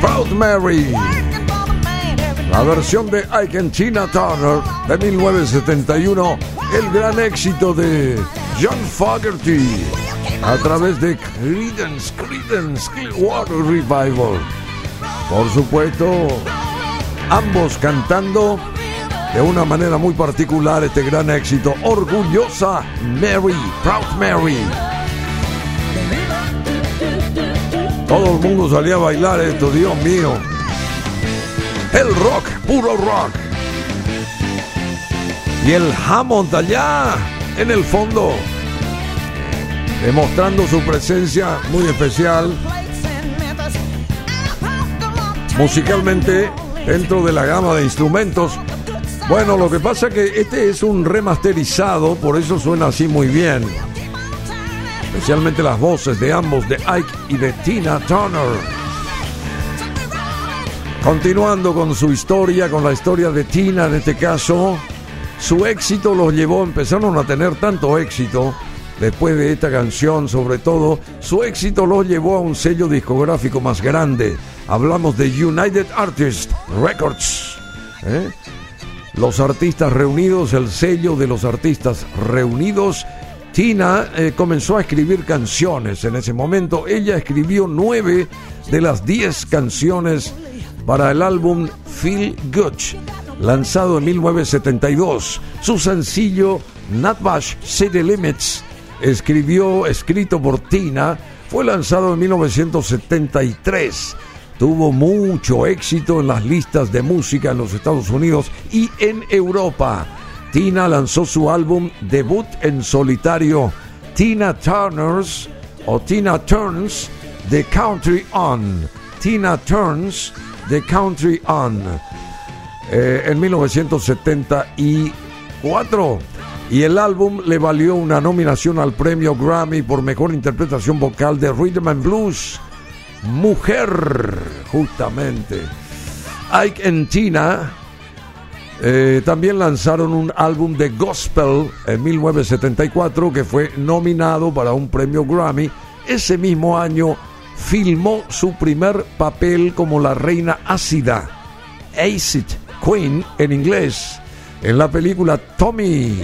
Proud Mary. La versión de Ike and Tina Turner de 1971, el gran éxito de John Fogerty a través de Creedence, Creedence Clearwater Revival. Por supuesto, ambos cantando de una manera muy particular este gran éxito. Orgullosa Mary, Proud Mary. Todo el mundo salía a bailar esto, Dios mío. El rock, puro rock. Y el Hammond allá en el fondo, demostrando su presencia muy especial musicalmente dentro de la gama de instrumentos. Bueno, lo que pasa que este es un remasterizado, por eso suena así muy bien. Especialmente las voces de ambos, de Ike y de Tina Turner. Continuando con su historia, con la historia de Tina en este caso, su éxito los llevó, empezaron a tener tanto éxito después de esta canción, sobre todo, su éxito los llevó a un sello discográfico más grande. Hablamos de United Artists Records. ¿eh? Los artistas reunidos, el sello de los artistas reunidos. Tina eh, comenzó a escribir canciones en ese momento. Ella escribió nueve de las diez canciones para el álbum Feel Good, lanzado en 1972. Su sencillo Nutbash City Limits, escribió, escrito por Tina, fue lanzado en 1973. Tuvo mucho éxito en las listas de música en los Estados Unidos y en Europa. Tina lanzó su álbum debut en solitario, Tina Turner's o Tina Turns The Country On. Tina Turns The Country On. eh, en 1974. Y el álbum le valió una nominación al premio Grammy por mejor interpretación vocal de Rhythm and Blues. Mujer, justamente. Ike and Tina eh, también lanzaron un álbum de gospel en 1974 que fue nominado para un premio Grammy. Ese mismo año filmó su primer papel como la reina ácida, Acid Queen en inglés, en la película Tommy.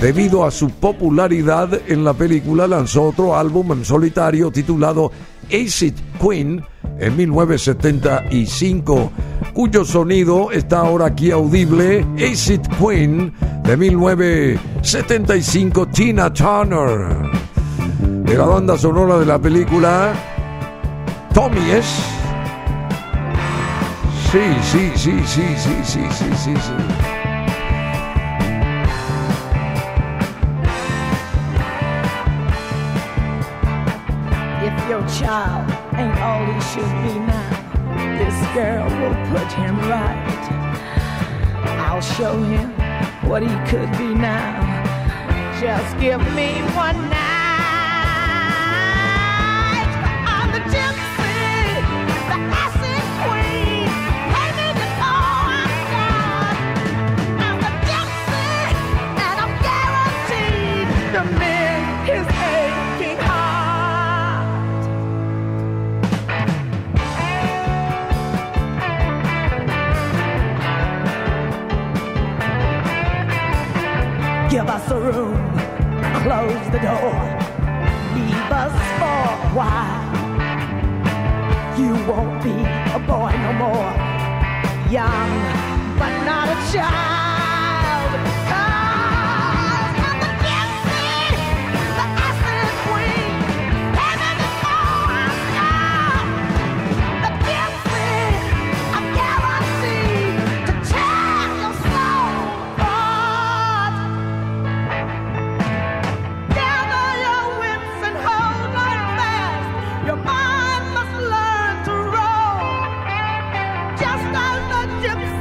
Debido a su popularidad en la película, lanzó otro álbum en solitario titulado Acid Queen en 1975, cuyo sonido está ahora aquí audible. Acid Queen de 1975, Tina Turner. De la banda sonora de la película Tommy es. Sí, sí, sí, sí, sí, sí, sí, sí, sí. Child ain't all he should be now, this girl will put him right. I'll show him what he could be now. Just give me one night. Give us a room, close the door, leave us for a while. You won't be a boy no more, young but not a child.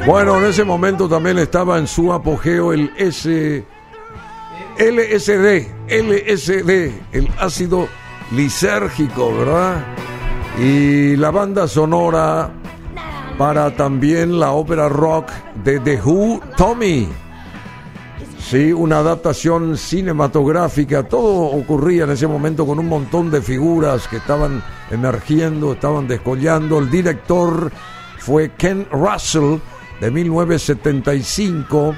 Bueno, en ese momento también estaba en su apogeo el S. LSD, LSD, el ácido lisérgico, ¿verdad? Y la banda sonora para también la ópera rock de The Who, Tommy. Sí, una adaptación cinematográfica. Todo ocurría en ese momento con un montón de figuras que estaban emergiendo, estaban descollando. El director fue Ken Russell de 1975.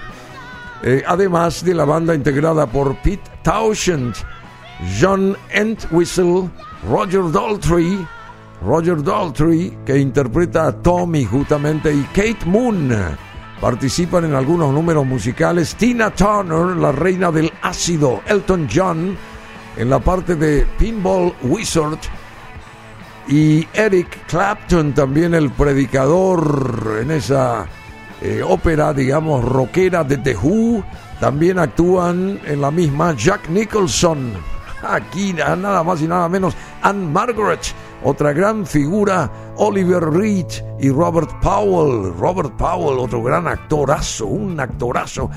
eh, además de la banda integrada por Pete Townshend, John Entwistle, Roger Daltrey, Roger Daltrey, que interpreta a Tommy justamente, y Kate Moon, participan en algunos números musicales. Tina Turner, la reina del ácido. Elton John en la parte de Pinball Wizard. Y Eric Clapton, también el predicador en esa eh, ópera, digamos, rockera de The Who. También actúan en la misma Jack Nicholson. [LAUGHS] Aquí nada más y nada menos Anne Margaret, otra gran figura, Oliver Reed y Robert Powell. Robert Powell, otro gran actorazo, un actorazo.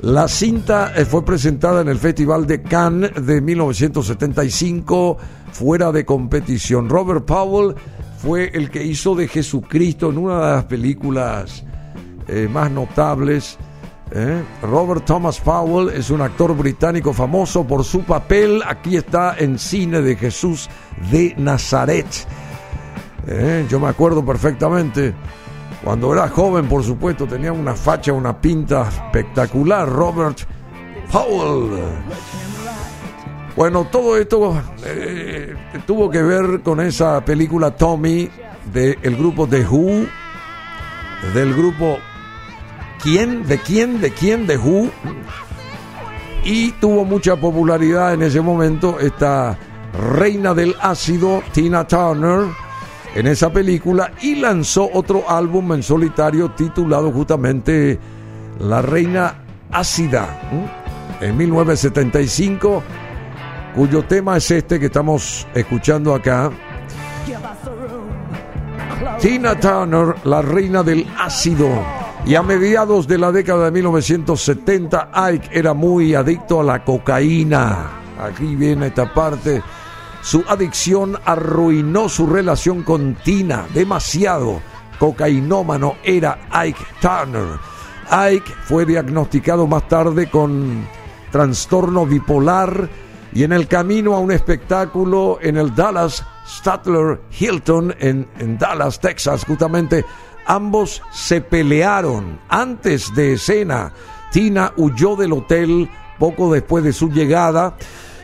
La cinta eh, fue presentada en el Festival de Cannes de 1975 fuera de competición. Robert Powell fue el que hizo de Jesucristo en una de las películas eh, más notables. ¿eh? Robert Thomas Powell es un actor británico famoso por su papel. Aquí está en cine de Jesús de Nazaret. ¿eh? Yo me acuerdo perfectamente. Cuando era joven, por supuesto, tenía una facha, una pinta espectacular. Robert Powell. Bueno, todo esto tuvo que ver con esa película Tommy del grupo The Who, del grupo ¿Quién? ¿De quién? ¿De quién? ¿De Who? Y tuvo mucha popularidad en ese momento esta reina del ácido, Tina Turner, en esa película y lanzó otro álbum en solitario titulado justamente La Reina Ácida, en 1975 cuyo tema es este que estamos escuchando acá. Tina Turner, la reina del ácido. Y a mediados de la década de 1970, Ike era muy adicto a la cocaína. Aquí viene esta parte. Su adicción arruinó su relación con Tina. Demasiado cocainómano era Ike Turner. Ike fue diagnosticado más tarde con trastorno bipolar y en el camino a un espectáculo en el Dallas Statler Hilton en, en, Dallas, Texas, justamente ambos se pelearon antes de escena. Tina huyó del hotel poco después de su llegada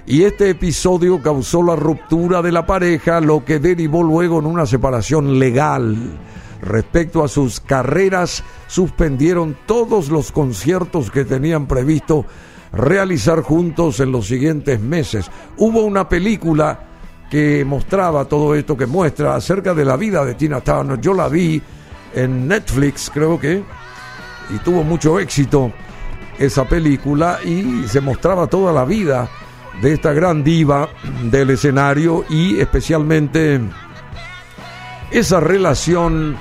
y este episodio causó la ruptura de la pareja, lo que derivó luego en una separación legal. Respecto a sus carreras, suspendieron todos los conciertos que tenían previsto realizar juntos en los siguientes meses. Hubo una película que mostraba todo esto, que muestra acerca de la vida de Tina Turner. Yo la vi en Netflix, creo que, y tuvo mucho éxito esa película y se mostraba toda la vida de esta gran diva del escenario y especialmente esa relación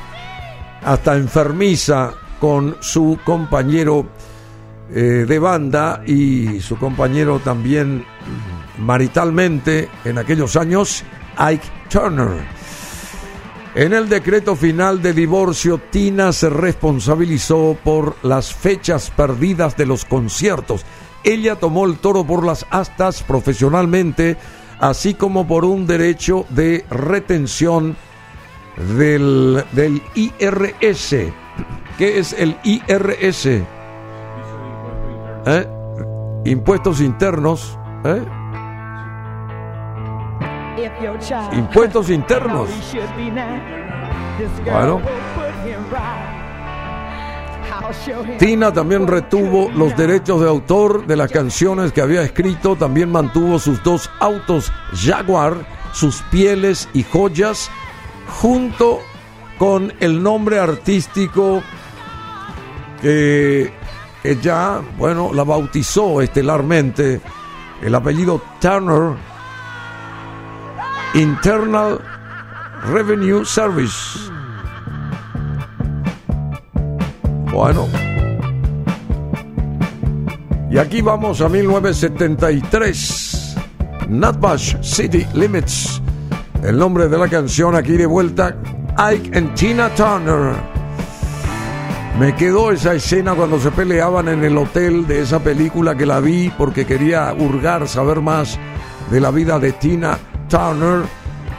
hasta enfermiza con su compañero eh, de banda y su compañero también maritalmente en aquellos años, Ike Turner. En el decreto final de divorcio, Tina se responsabilizó por las fechas perdidas de los conciertos. Ella tomó el toro por las astas profesionalmente, así como por un derecho de retención del, del IRS. ¿Qué es el IRS? ¿Eh? Impuestos internos. ¿eh? Impuestos internos. Bueno. Tina también retuvo los derechos de autor de las canciones que había escrito, también mantuvo sus dos autos Jaguar, sus pieles y joyas, junto con el nombre artístico que, ya, bueno, la bautizó estelarmente, el apellido Turner Internal Revenue Service. Bueno. Y aquí vamos a 1973. Nutbush City Limits. El nombre de la canción aquí de vuelta. Ike and Tina Turner. Me quedó esa escena cuando se peleaban en el hotel de esa película que la vi porque quería hurgar, saber más de la vida de Tina Turner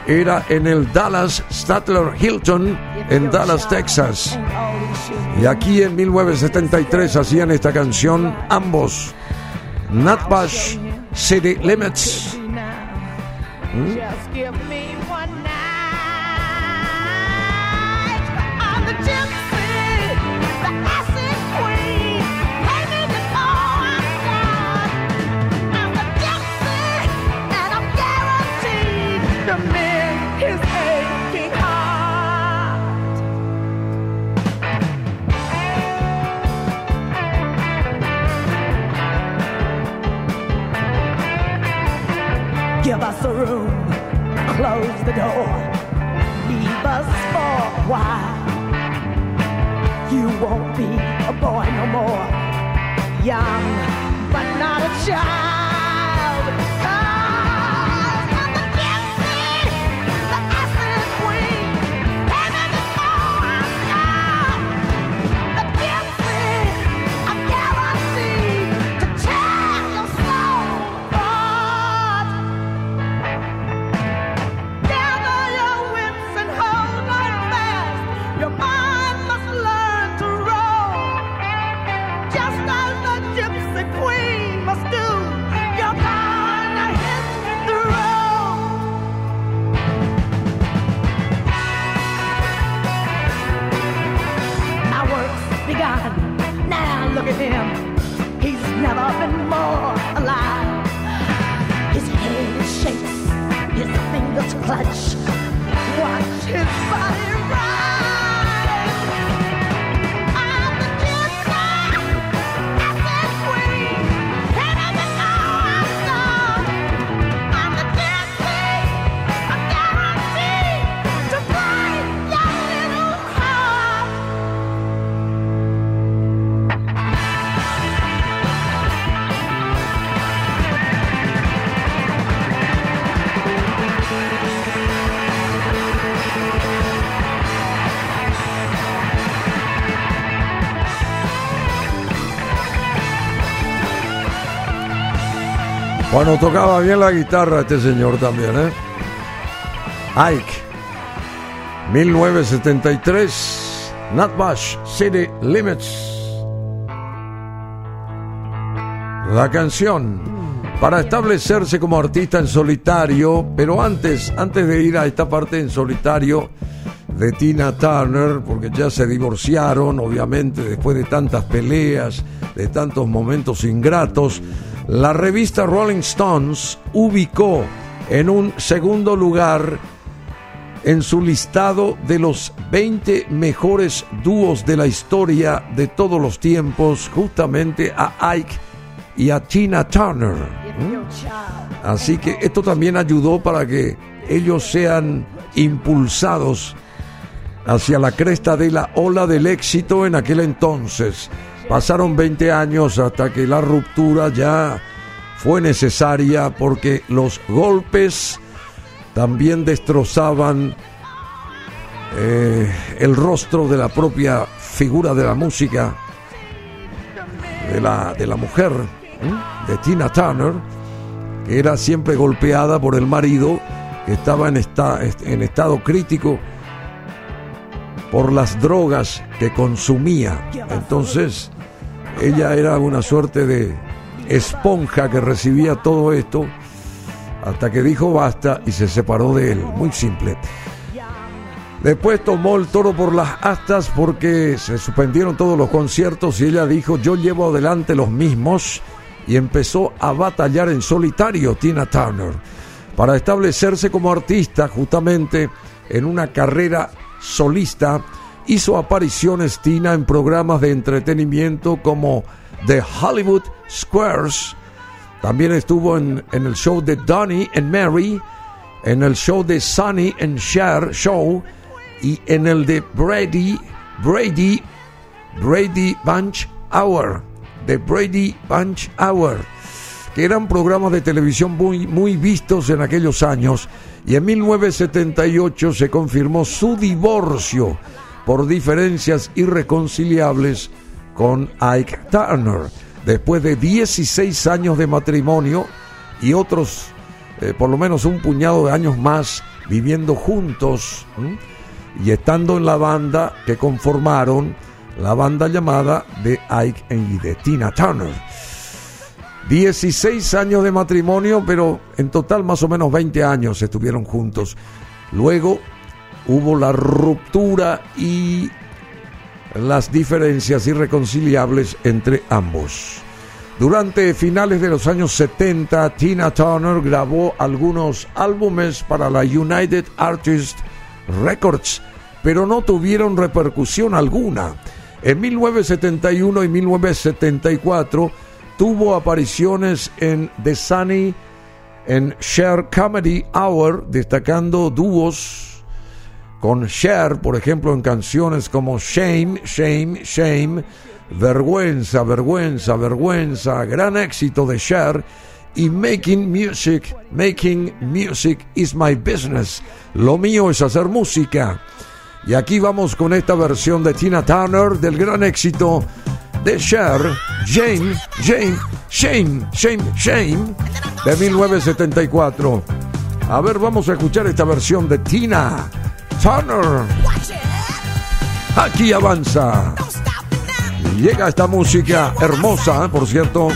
era en el Dallas Statler Hilton en Dallas, Texas. Y aquí en 1973 hacían esta canción ambos, Nutbush City Limits. the room, close the door, leave us for a while. You won't be a boy no more, young but not a child. Bueno, tocaba bien la guitarra este señor también, ¿eh? Ike, 1973, Nutbush City Limits. La canción para establecerse como artista en solitario, pero antes, antes de ir a esta parte en solitario de Tina Turner, porque ya se divorciaron, obviamente, después de tantas peleas, de tantos momentos ingratos, la revista Rolling Stones ubicó en un segundo lugar en su listado de los 20 mejores dúos de la historia de todos los tiempos, justamente a Ike y a Tina Turner. Así que esto también ayudó para que ellos sean impulsados hacia la cresta de la ola del éxito en aquel entonces. Pasaron 20 años hasta que la ruptura ya fue necesaria porque los golpes también destrozaban eh, el rostro de la propia figura de la música, de la, de la mujer, ¿eh? de Tina Turner, que era siempre golpeada por el marido, que estaba en, esta- en estado crítico por las drogas que consumía. Entonces, ella era una suerte de esponja que recibía todo esto hasta que dijo basta y se separó de él. Muy simple. Después tomó el toro por las astas porque se suspendieron todos los conciertos y ella dijo yo llevo adelante los mismos y empezó a batallar en solitario Tina Turner para establecerse como artista justamente en una carrera solista. Hizo apariciones Tina en programas de entretenimiento como The Hollywood Squares. También estuvo en, en el show de Donnie and Mary, en el show de Sonny and Cher Show y en el de Brady, Brady, Brady Bunch Hour, The Brady Bunch Hour, que eran programas de televisión muy, muy vistos en aquellos años. Y en 1978 se confirmó su divorcio por diferencias irreconciliables con Ike Turner. Después de 16 años de matrimonio y otros, eh, por lo menos un puñado de años más, viviendo juntos y estando en la banda que conformaron la banda llamada de Ike y de Tina Turner. 16 años de matrimonio, pero en total más o menos 20 años estuvieron juntos. Luego hubo la ruptura y las diferencias irreconciliables entre ambos. Durante finales de los años 70, Tina Turner grabó algunos álbumes para la United Artists Records, pero no tuvieron repercusión alguna. En 1971 y 1974 tuvo apariciones en The Sunny en Share Comedy Hour, destacando dúos con Cher, por ejemplo, en canciones como Shame, Shame, Shame, Vergüenza, Vergüenza, Vergüenza, gran éxito de Cher, y Making Music, Making Music is my business. Lo mío es hacer música. Y aquí vamos con esta versión de Tina Turner del gran éxito de Cher, Jane, Jane, Shame, Shame, Shame, de 1974. A ver, vamos a escuchar esta versión de Tina Turner. Aquí avanza. Llega esta música hermosa, por cierto.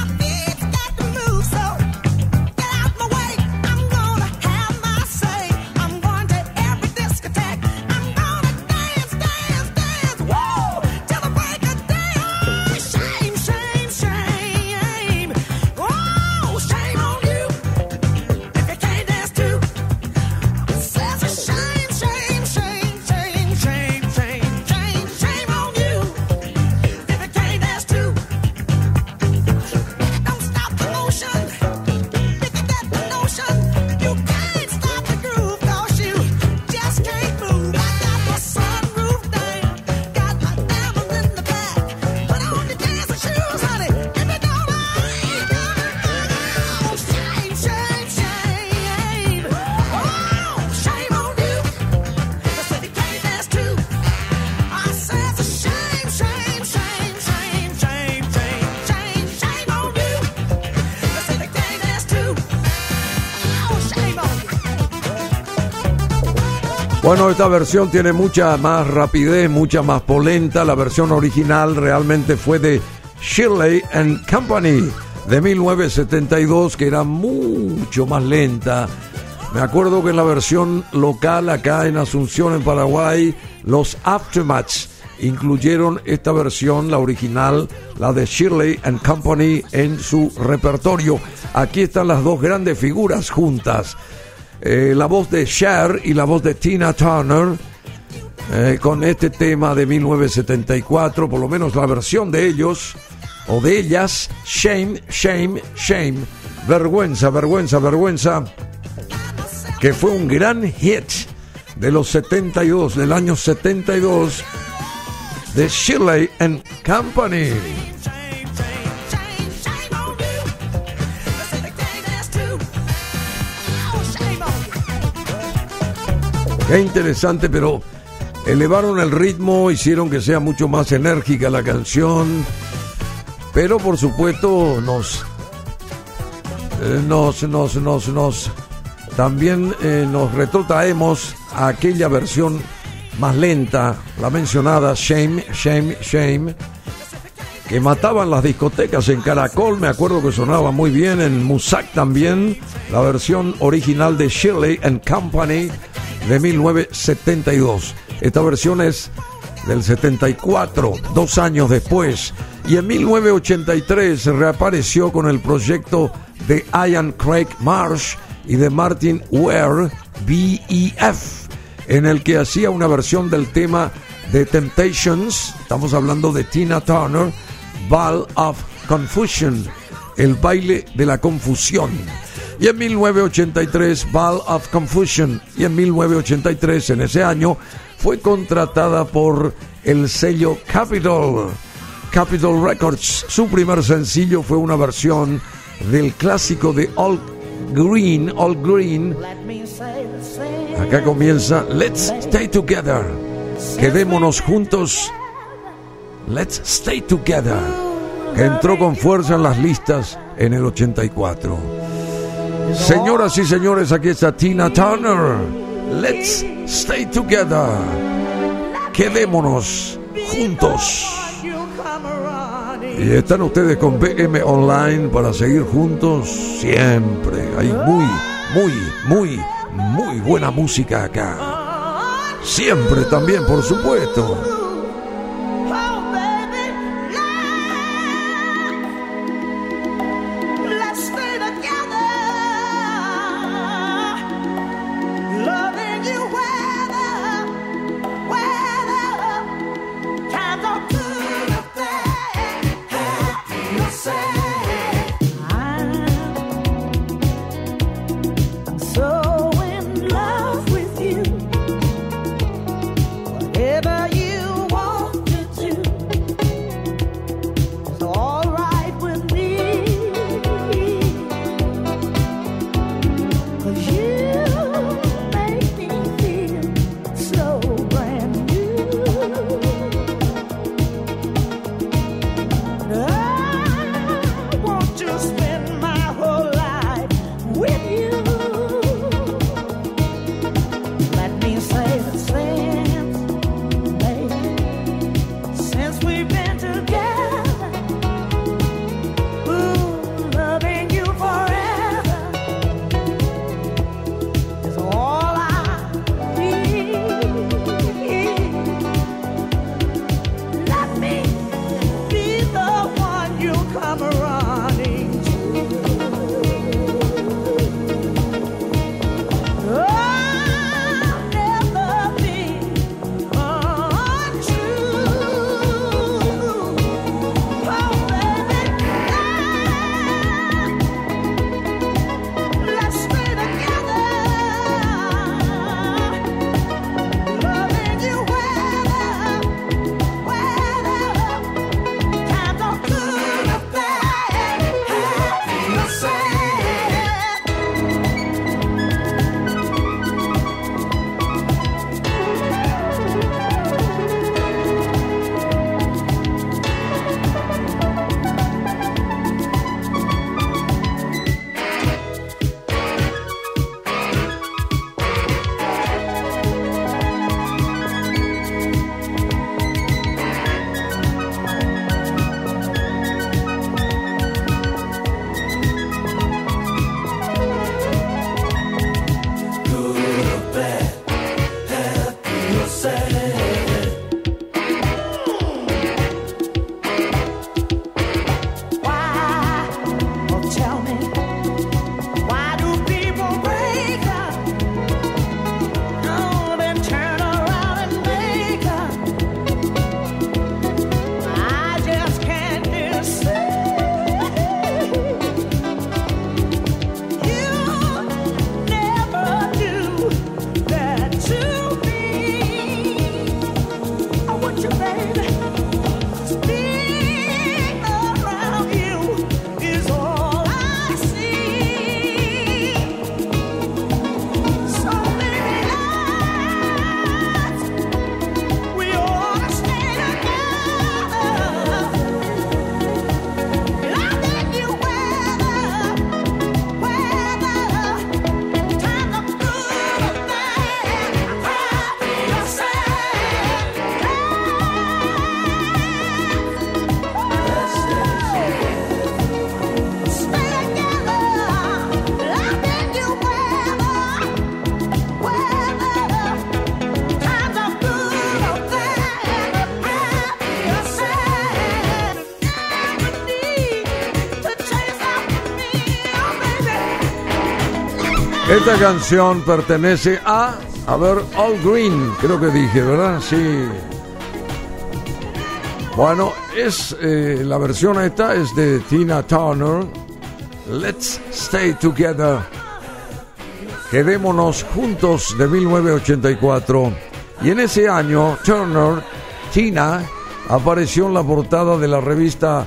Bueno, esta versión tiene mucha más rapidez, mucha más polenta. La versión original realmente fue de Shirley and Company de 1972, que era mucho más lenta. Me acuerdo que en la versión local acá en Asunción, en Paraguay, los Aftermaths incluyeron esta versión, la original, la de Shirley and Company, en su repertorio. Aquí están las dos grandes figuras juntas. Eh, la voz de Cher y la voz de Tina Turner eh, con este tema de 1974, por lo menos la versión de ellos o de ellas, Shame, Shame, Shame, vergüenza, vergüenza, vergüenza, que fue un gran hit de los 72, del año 72, de Shirley and Company. Qué interesante, pero elevaron el ritmo, hicieron que sea mucho más enérgica la canción, pero por supuesto nos, eh, nos, nos, nos, nos, también eh, nos retrotraemos a aquella versión más lenta, la mencionada Shame, Shame, Shame, que mataban las discotecas en Caracol, me acuerdo que sonaba muy bien, en Musac también, la versión original de Shirley and Company de 1972. Esta versión es del 74, dos años después, y en 1983 reapareció con el proyecto de Ian Craig Marsh y de Martin Ware, BEF, en el que hacía una versión del tema de Temptations, estamos hablando de Tina Turner, Ball of Confusion, el baile de la confusión. Y en 1983, Ball of Confusion. Y en 1983, en ese año, fue contratada por el sello Capitol. Capitol Records. Su primer sencillo fue una versión del clásico de All Green, All Green. Acá comienza Let's Stay Together. Quedémonos juntos. Let's Stay Together. Entró con fuerza en las listas en el 84. Señoras y señores, aquí está Tina Turner. Let's stay together. Quedémonos juntos. Y están ustedes con BM Online para seguir juntos siempre. Hay muy, muy, muy, muy buena música acá. Siempre también, por supuesto. Esta canción pertenece a, a ver, All Green, creo que dije, ¿verdad? Sí. Bueno, es eh, la versión esta es de Tina Turner. Let's Stay Together. Quedémonos juntos de 1984. Y en ese año, Turner, Tina, apareció en la portada de la revista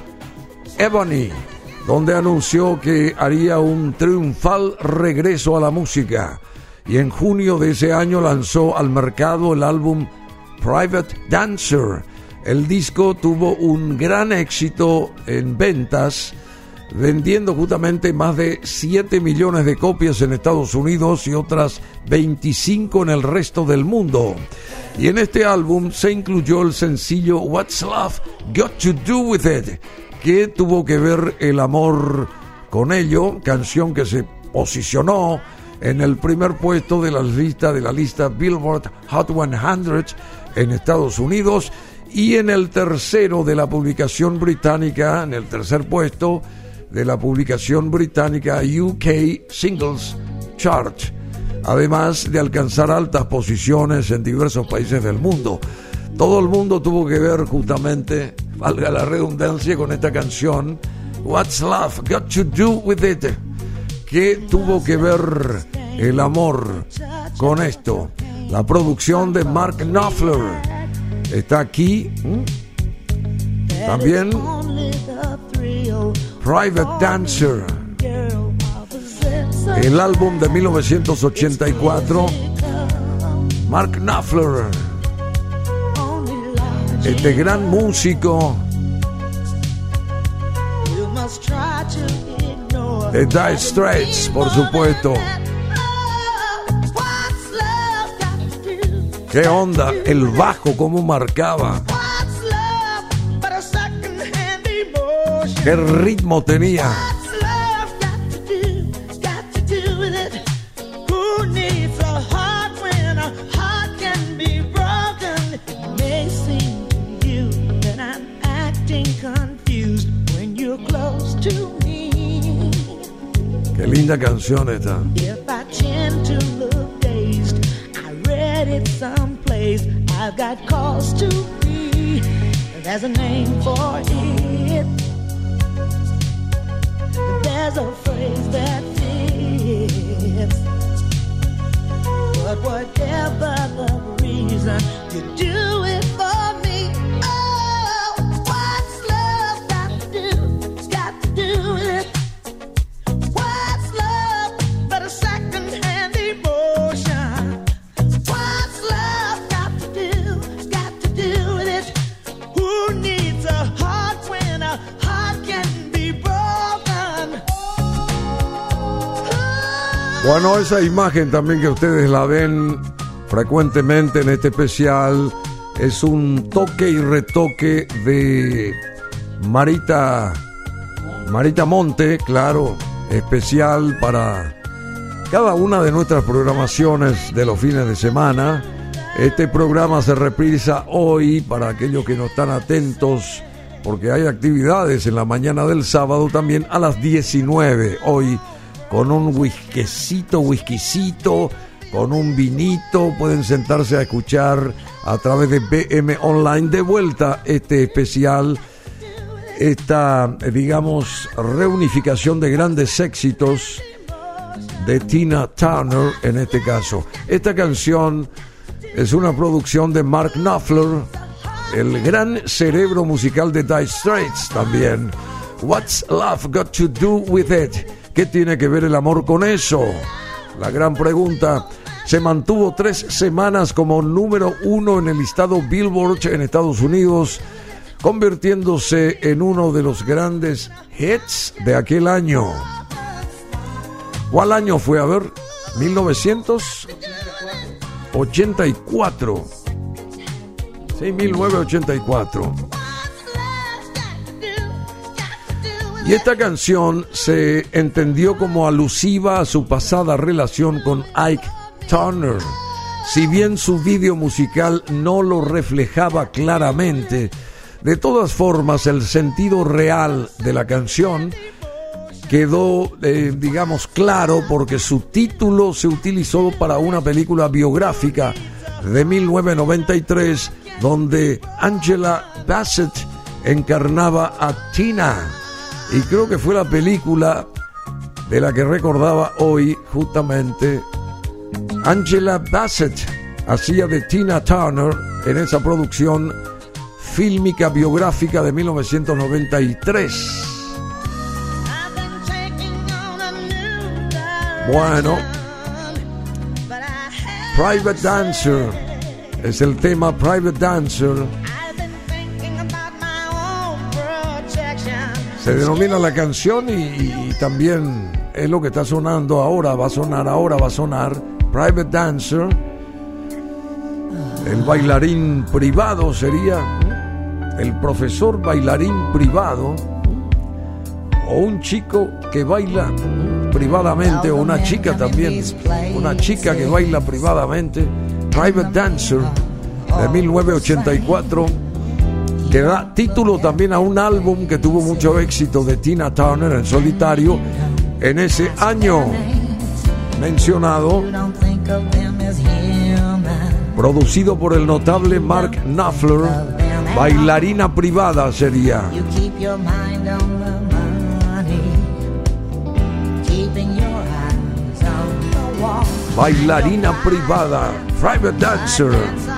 Ebony, donde anunció que haría un triunfal regreso a la música. Y en junio de ese año lanzó al mercado el álbum Private Dancer. El disco tuvo un gran éxito en ventas, vendiendo justamente más de 7 millones de copias en Estados Unidos y otras 25 en el resto del mundo. Y en este álbum se incluyó el sencillo What's Love Got to Do With It, tuvo que ver el amor con ello, canción que se posicionó en el primer puesto de la lista de la lista Billboard Hot 100 en Estados Unidos y en el tercero de la publicación británica, en el tercer puesto de la publicación británica UK Singles Chart, además de alcanzar altas posiciones en diversos países del mundo. Todo el mundo tuvo que ver justamente, valga la redundancia, con esta canción, What's Love Got to Do With It, que tuvo que ver el amor con esto. La producción de Mark Knopfler está aquí. También Private Dancer, el álbum de 1984. Mark Knopfler, este gran músico de Dire Straits, por supuesto. ¿Qué onda? El bajo, cómo marcaba. ¿Qué ritmo tenía? Cause to look dazed, I read it someplace. I've got calls to be. There's a name for it. There's a phrase that fits. But whatever the reason, you do it for Bueno, esa imagen también que ustedes la ven frecuentemente en este especial es un toque y retoque de Marita Marita Monte, claro, especial para cada una de nuestras programaciones de los fines de semana. Este programa se reprisa hoy para aquellos que no están atentos porque hay actividades en la mañana del sábado también a las 19 hoy con un whiskycito, whiskycito, con un vinito, pueden sentarse a escuchar a través de BM Online de vuelta este especial, esta, digamos, reunificación de grandes éxitos de Tina Turner en este caso. Esta canción es una producción de Mark Knopfler, el gran cerebro musical de Dire Straits también. What's love got to do with it? ¿Qué tiene que ver el amor con eso? La gran pregunta. Se mantuvo tres semanas como número uno en el listado Billboard en Estados Unidos, convirtiéndose en uno de los grandes hits de aquel año. ¿Cuál año fue? A ver, 1984. Sí, 1984. Y esta canción se entendió como alusiva a su pasada relación con Ike Turner. Si bien su vídeo musical no lo reflejaba claramente, de todas formas el sentido real de la canción quedó, eh, digamos, claro porque su título se utilizó para una película biográfica de 1993 donde Angela Bassett encarnaba a Tina. Y creo que fue la película de la que recordaba hoy justamente Angela Bassett hacía de Tina Turner en esa producción fílmica biográfica de 1993. Bueno, Private Dancer es el tema Private Dancer. Se denomina la canción y, y también es lo que está sonando ahora, va a sonar ahora, va a sonar Private Dancer. El bailarín privado sería el profesor bailarín privado o un chico que baila privadamente o una chica también, una chica que baila privadamente, Private Dancer de 1984 que da título también a un álbum que tuvo mucho éxito de Tina Turner en solitario en ese año mencionado, producido por el notable Mark Knopfler, bailarina privada sería. Bailarina privada, Private Dancer.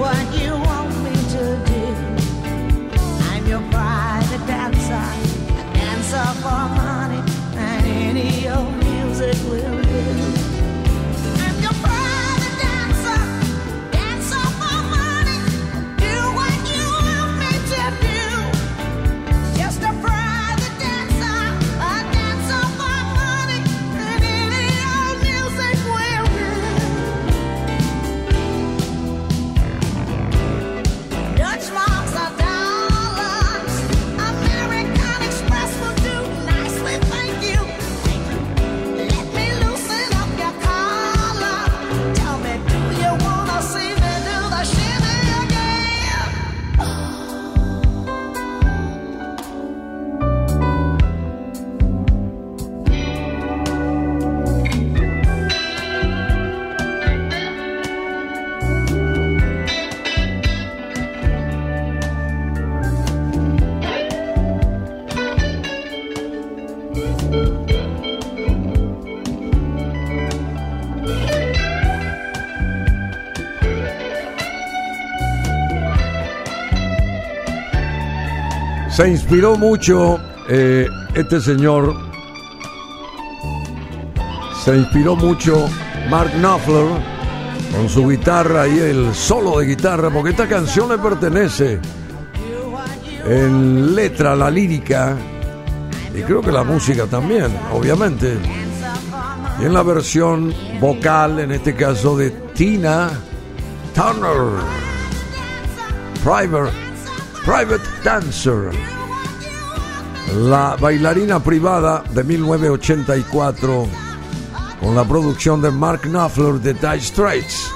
what you Se inspiró mucho eh, este señor. Se inspiró mucho Mark Knopfler con su guitarra y el solo de guitarra, porque esta canción le pertenece en letra, la lírica y creo que la música también, obviamente. Y en la versión vocal, en este caso de Tina Turner, Private, Private Dancer, la bailarina privada de 1984, con la producción de Mark Knopfler de Dire Straits.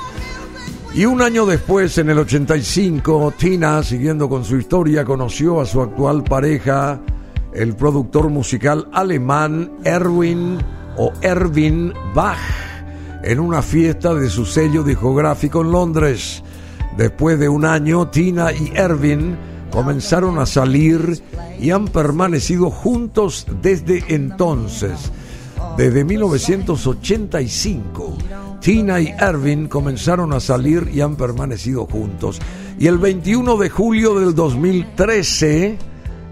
Y un año después, en el 85, Tina, siguiendo con su historia, conoció a su actual pareja, el productor musical alemán Erwin o Erwin Bach, en una fiesta de su sello discográfico en Londres. Después de un año, Tina y Erwin comenzaron a salir y han permanecido juntos desde entonces. Desde 1985, Tina y Erwin comenzaron a salir y han permanecido juntos. Y el 21 de julio del 2013,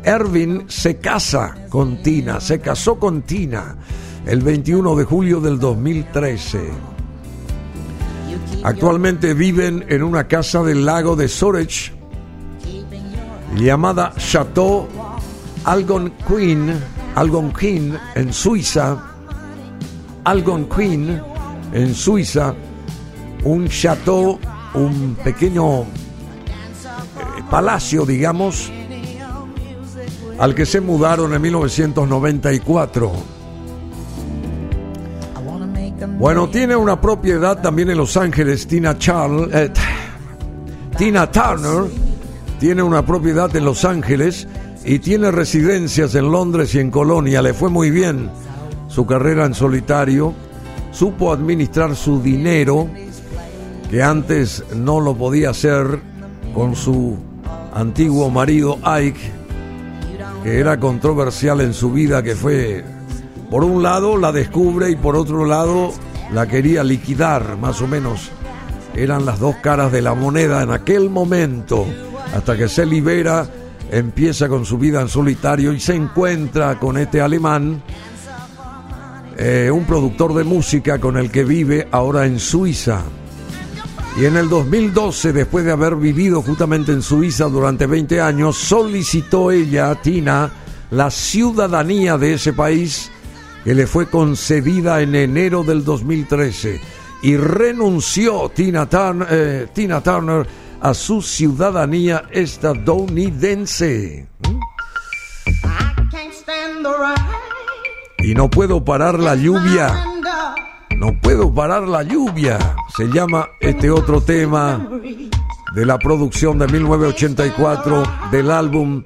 Erwin se casa con Tina, se casó con Tina el 21 de julio del 2013. Actualmente viven en una casa del lago de Sorech llamada Chateau Algonquin, Algonquin en Suiza. Algonquin en Suiza, un chateau, un pequeño eh, palacio, digamos, al que se mudaron en 1994. Bueno, tiene una propiedad también en Los Ángeles, Tina Charles, eh, Tina Turner tiene una propiedad en Los Ángeles y tiene residencias en Londres y en Colonia. Le fue muy bien su carrera en solitario, supo administrar su dinero, que antes no lo podía hacer con su antiguo marido Ike, que era controversial en su vida, que fue, por un lado la descubre y por otro lado la quería liquidar, más o menos. Eran las dos caras de la moneda en aquel momento, hasta que se libera, empieza con su vida en solitario y se encuentra con este alemán, eh, un productor de música con el que vive ahora en Suiza. Y en el 2012, después de haber vivido justamente en Suiza durante 20 años, solicitó ella, Tina, la ciudadanía de ese país que le fue concedida en enero del 2013 y renunció Tina eh, Tina Turner a su ciudadanía estadounidense. Y no puedo parar la lluvia. No puedo parar la lluvia. Se llama este otro tema de la producción de 1984 del álbum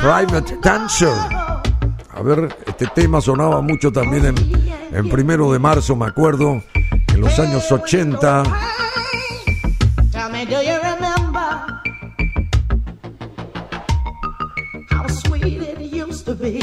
Private Dancer. A ver, este tema sonaba mucho también en, en primero de marzo, me acuerdo, en los años 80. Do you remember how sweet it used to be?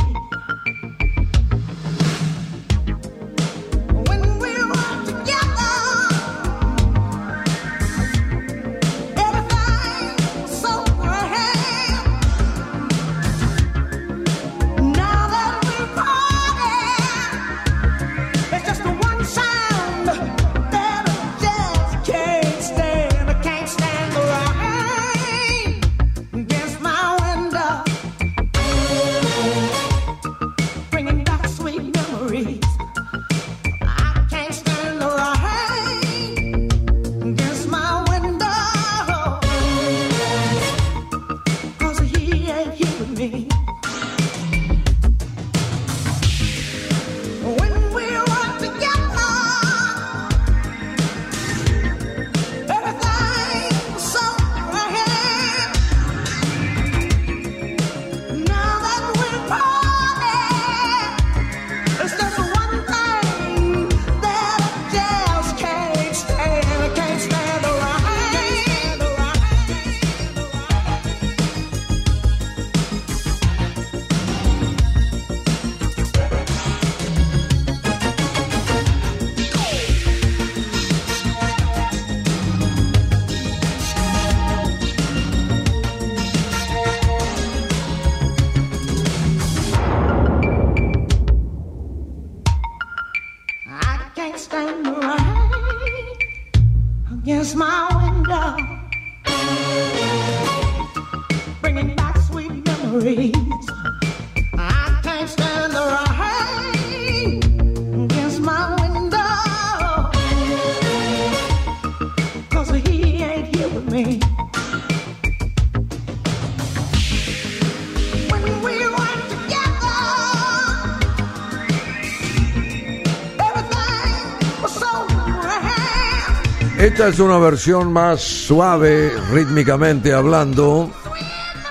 Esta es una versión más suave, rítmicamente hablando,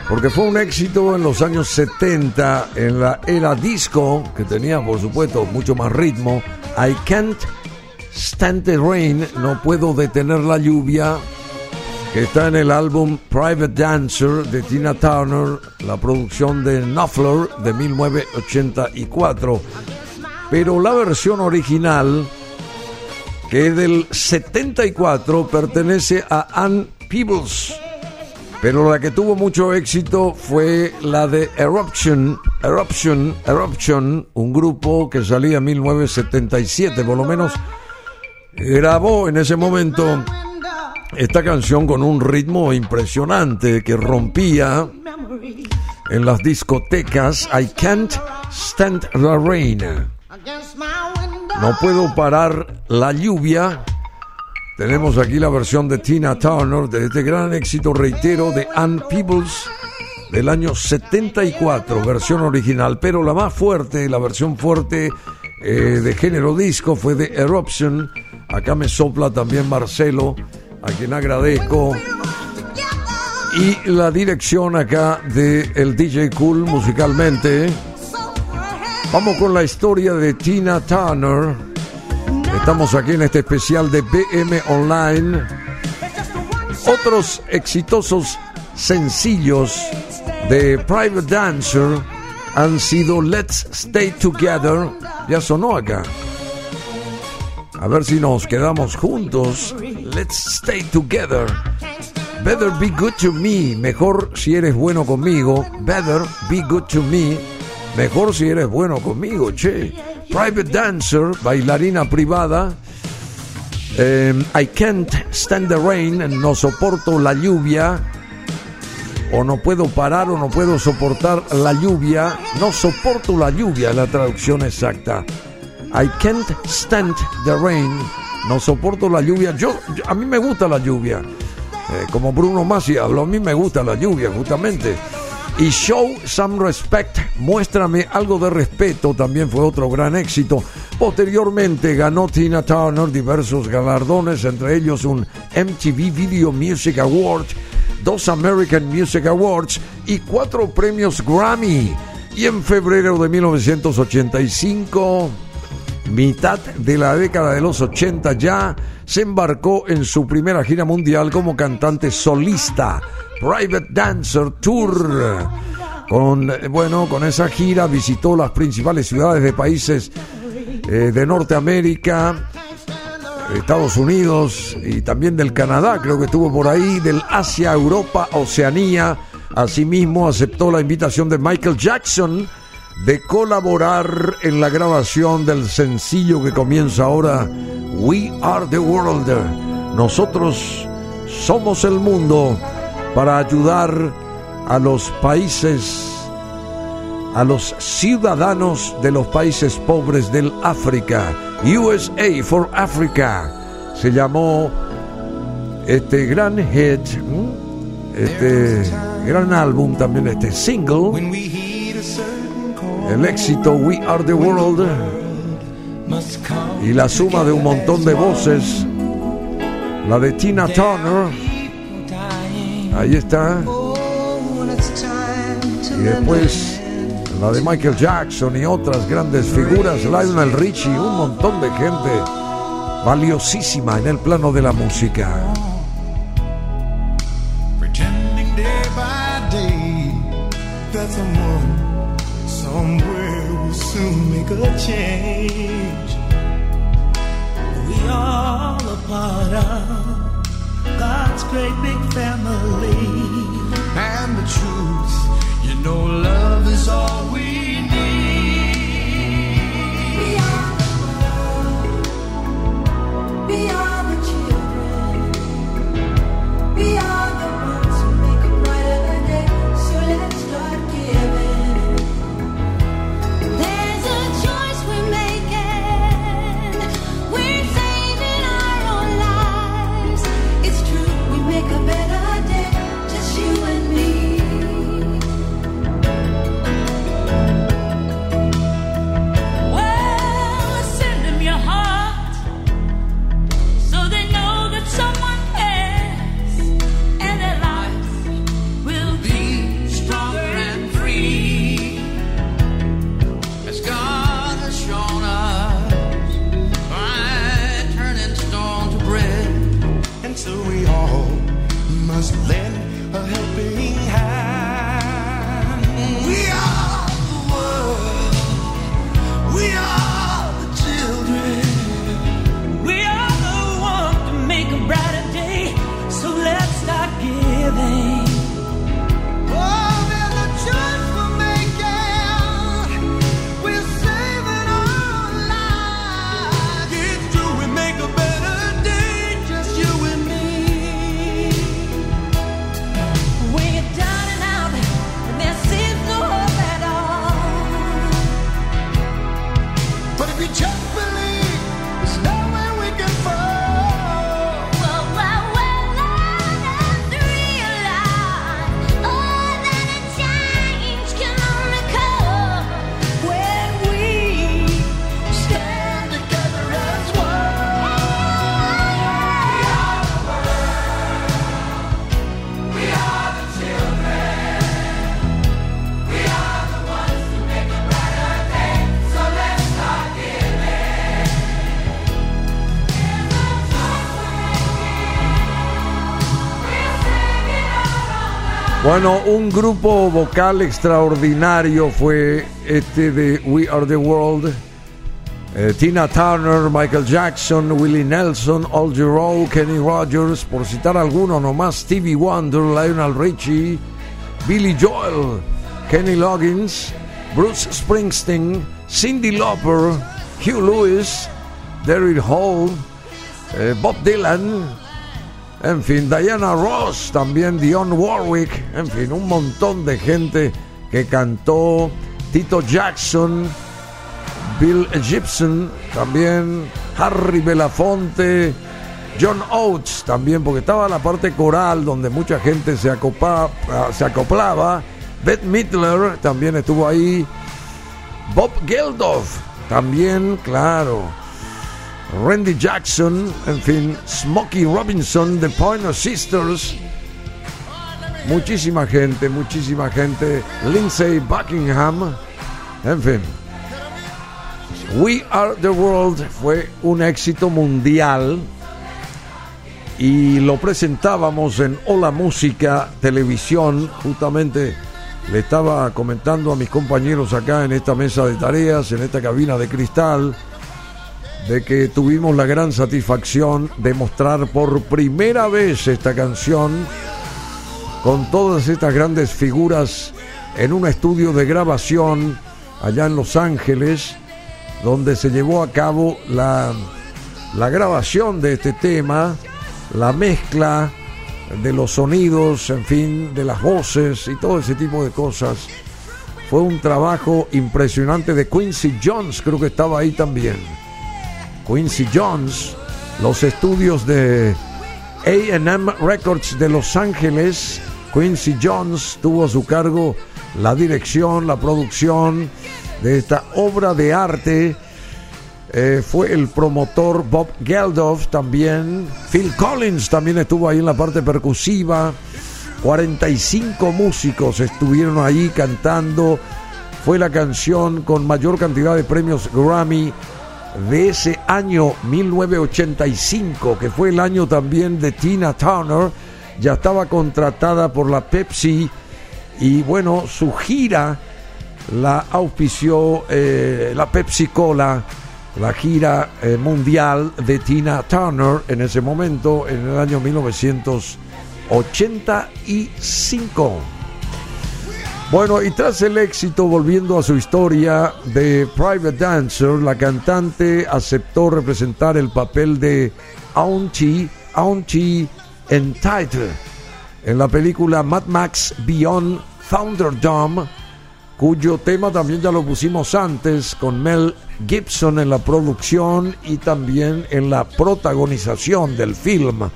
porque fue un éxito en los años 70, en la era disco, que tenía, por supuesto, mucho más ritmo. I Can't Stand the Rain, no puedo detener la lluvia, que está en el álbum Private Dancer de Tina Turner, la producción de Knopfler de 1984. Pero la versión original que del 74 pertenece a Ann Peebles. Pero la que tuvo mucho éxito fue la de Eruption, Eruption, Eruption, un grupo que salía en 1977, por lo menos grabó en ese momento esta canción con un ritmo impresionante que rompía en las discotecas I Can't Stand the Rain. No puedo parar la lluvia. Tenemos aquí la versión de Tina Turner de este gran éxito, reitero, de Ann Peebles del año 74, versión original. Pero la más fuerte, la versión fuerte eh, de género disco fue de Eruption. Acá me sopla también Marcelo, a quien agradezco. Y la dirección acá de el DJ Cool musicalmente. Vamos con la historia de Tina Turner. Estamos aquí en este especial de BM Online. Otros exitosos sencillos de Private Dancer han sido Let's Stay Together. Ya sonó acá. A ver si nos quedamos juntos. Let's Stay Together. Better be good to me. Mejor si eres bueno conmigo. Better be good to me. Mejor si eres bueno conmigo, che. Private dancer, bailarina privada. Eh, I can't stand the rain. No soporto la lluvia. O no puedo parar o no puedo soportar la lluvia. No soporto la lluvia, la traducción exacta. I can't stand the rain. No soporto la lluvia. Yo, yo- a mí me gusta la lluvia. Eh, como Bruno Masi habló, a mí me gusta la lluvia, justamente. Y Show Some Respect, muéstrame algo de respeto, también fue otro gran éxito. Posteriormente ganó Tina Turner diversos galardones, entre ellos un MTV Video Music Award, dos American Music Awards y cuatro premios Grammy. Y en febrero de 1985, mitad de la década de los 80 ya, se embarcó en su primera gira mundial como cantante solista, Private Dancer Tour. Con, eh, bueno, con esa gira visitó las principales ciudades de países eh, de Norteamérica, Estados Unidos y también del Canadá, creo que estuvo por ahí, del Asia, Europa, Oceanía. Asimismo, aceptó la invitación de Michael Jackson de colaborar en la grabación del sencillo que comienza ahora, We Are the World. Nosotros somos el mundo para ayudar a los países, a los ciudadanos de los países pobres del África. USA for Africa se llamó este gran hit, este gran álbum, también este single, el éxito We Are the World. Y la suma de un montón de voces, la de Tina Turner, ahí está, y después la de Michael Jackson y otras grandes figuras, Lionel Richie, un montón de gente valiosísima en el plano de la música. Make a change. We all a part of God's great big family. And the truth, you know, love is all we need. We are the children. Bueno, un grupo vocal extraordinario fue este de We Are the World. Eh, Tina Turner, Michael Jackson, Willie Nelson, Al Jarreau, Kenny Rogers, por citar algunos nomás, Stevie Wonder, Lionel Richie, Billy Joel, Kenny Loggins, Bruce Springsteen, Cindy Lauper, Hugh Lewis, Daryl Hall, eh, Bob Dylan, en fin, Diana Ross, también Dionne Warwick, en fin, un montón de gente que cantó, Tito Jackson, Bill Gibson, también Harry Belafonte, John Oates, también, porque estaba la parte coral donde mucha gente se, acopa- ah, se acoplaba, Bette Midler también estuvo ahí. Bob Geldof también, claro. Randy Jackson, en fin, Smokey Robinson, The Pointer Sisters. Muchísima gente, muchísima gente. Lindsay Buckingham, en fin. We Are the World fue un éxito mundial y lo presentábamos en Hola Música Televisión. Justamente le estaba comentando a mis compañeros acá en esta mesa de tareas, en esta cabina de cristal, de que tuvimos la gran satisfacción de mostrar por primera vez esta canción con todas estas grandes figuras en un estudio de grabación allá en Los Ángeles, donde se llevó a cabo la, la grabación de este tema, la mezcla de los sonidos, en fin, de las voces y todo ese tipo de cosas. Fue un trabajo impresionante de Quincy Jones, creo que estaba ahí también. Quincy Jones, los estudios de AM Records de Los Ángeles, Quincy Jones tuvo a su cargo la dirección, la producción de esta obra de arte. Eh, fue el promotor Bob Geldof también. Phil Collins también estuvo ahí en la parte percusiva. 45 músicos estuvieron ahí cantando. Fue la canción con mayor cantidad de premios Grammy de ese año 1985, que fue el año también de Tina Turner. Ya estaba contratada por la Pepsi y bueno, su gira la auspició eh, la Pepsi Cola, la gira eh, mundial de Tina Turner en ese momento, en el año 1985. Bueno, y tras el éxito, volviendo a su historia de Private Dancer, la cantante aceptó representar el papel de Auntie, Auntie Entitled en la película Mad Max Beyond Thunderdome, cuyo tema también ya lo pusimos antes con Mel Gibson en la producción y también en la protagonización del film.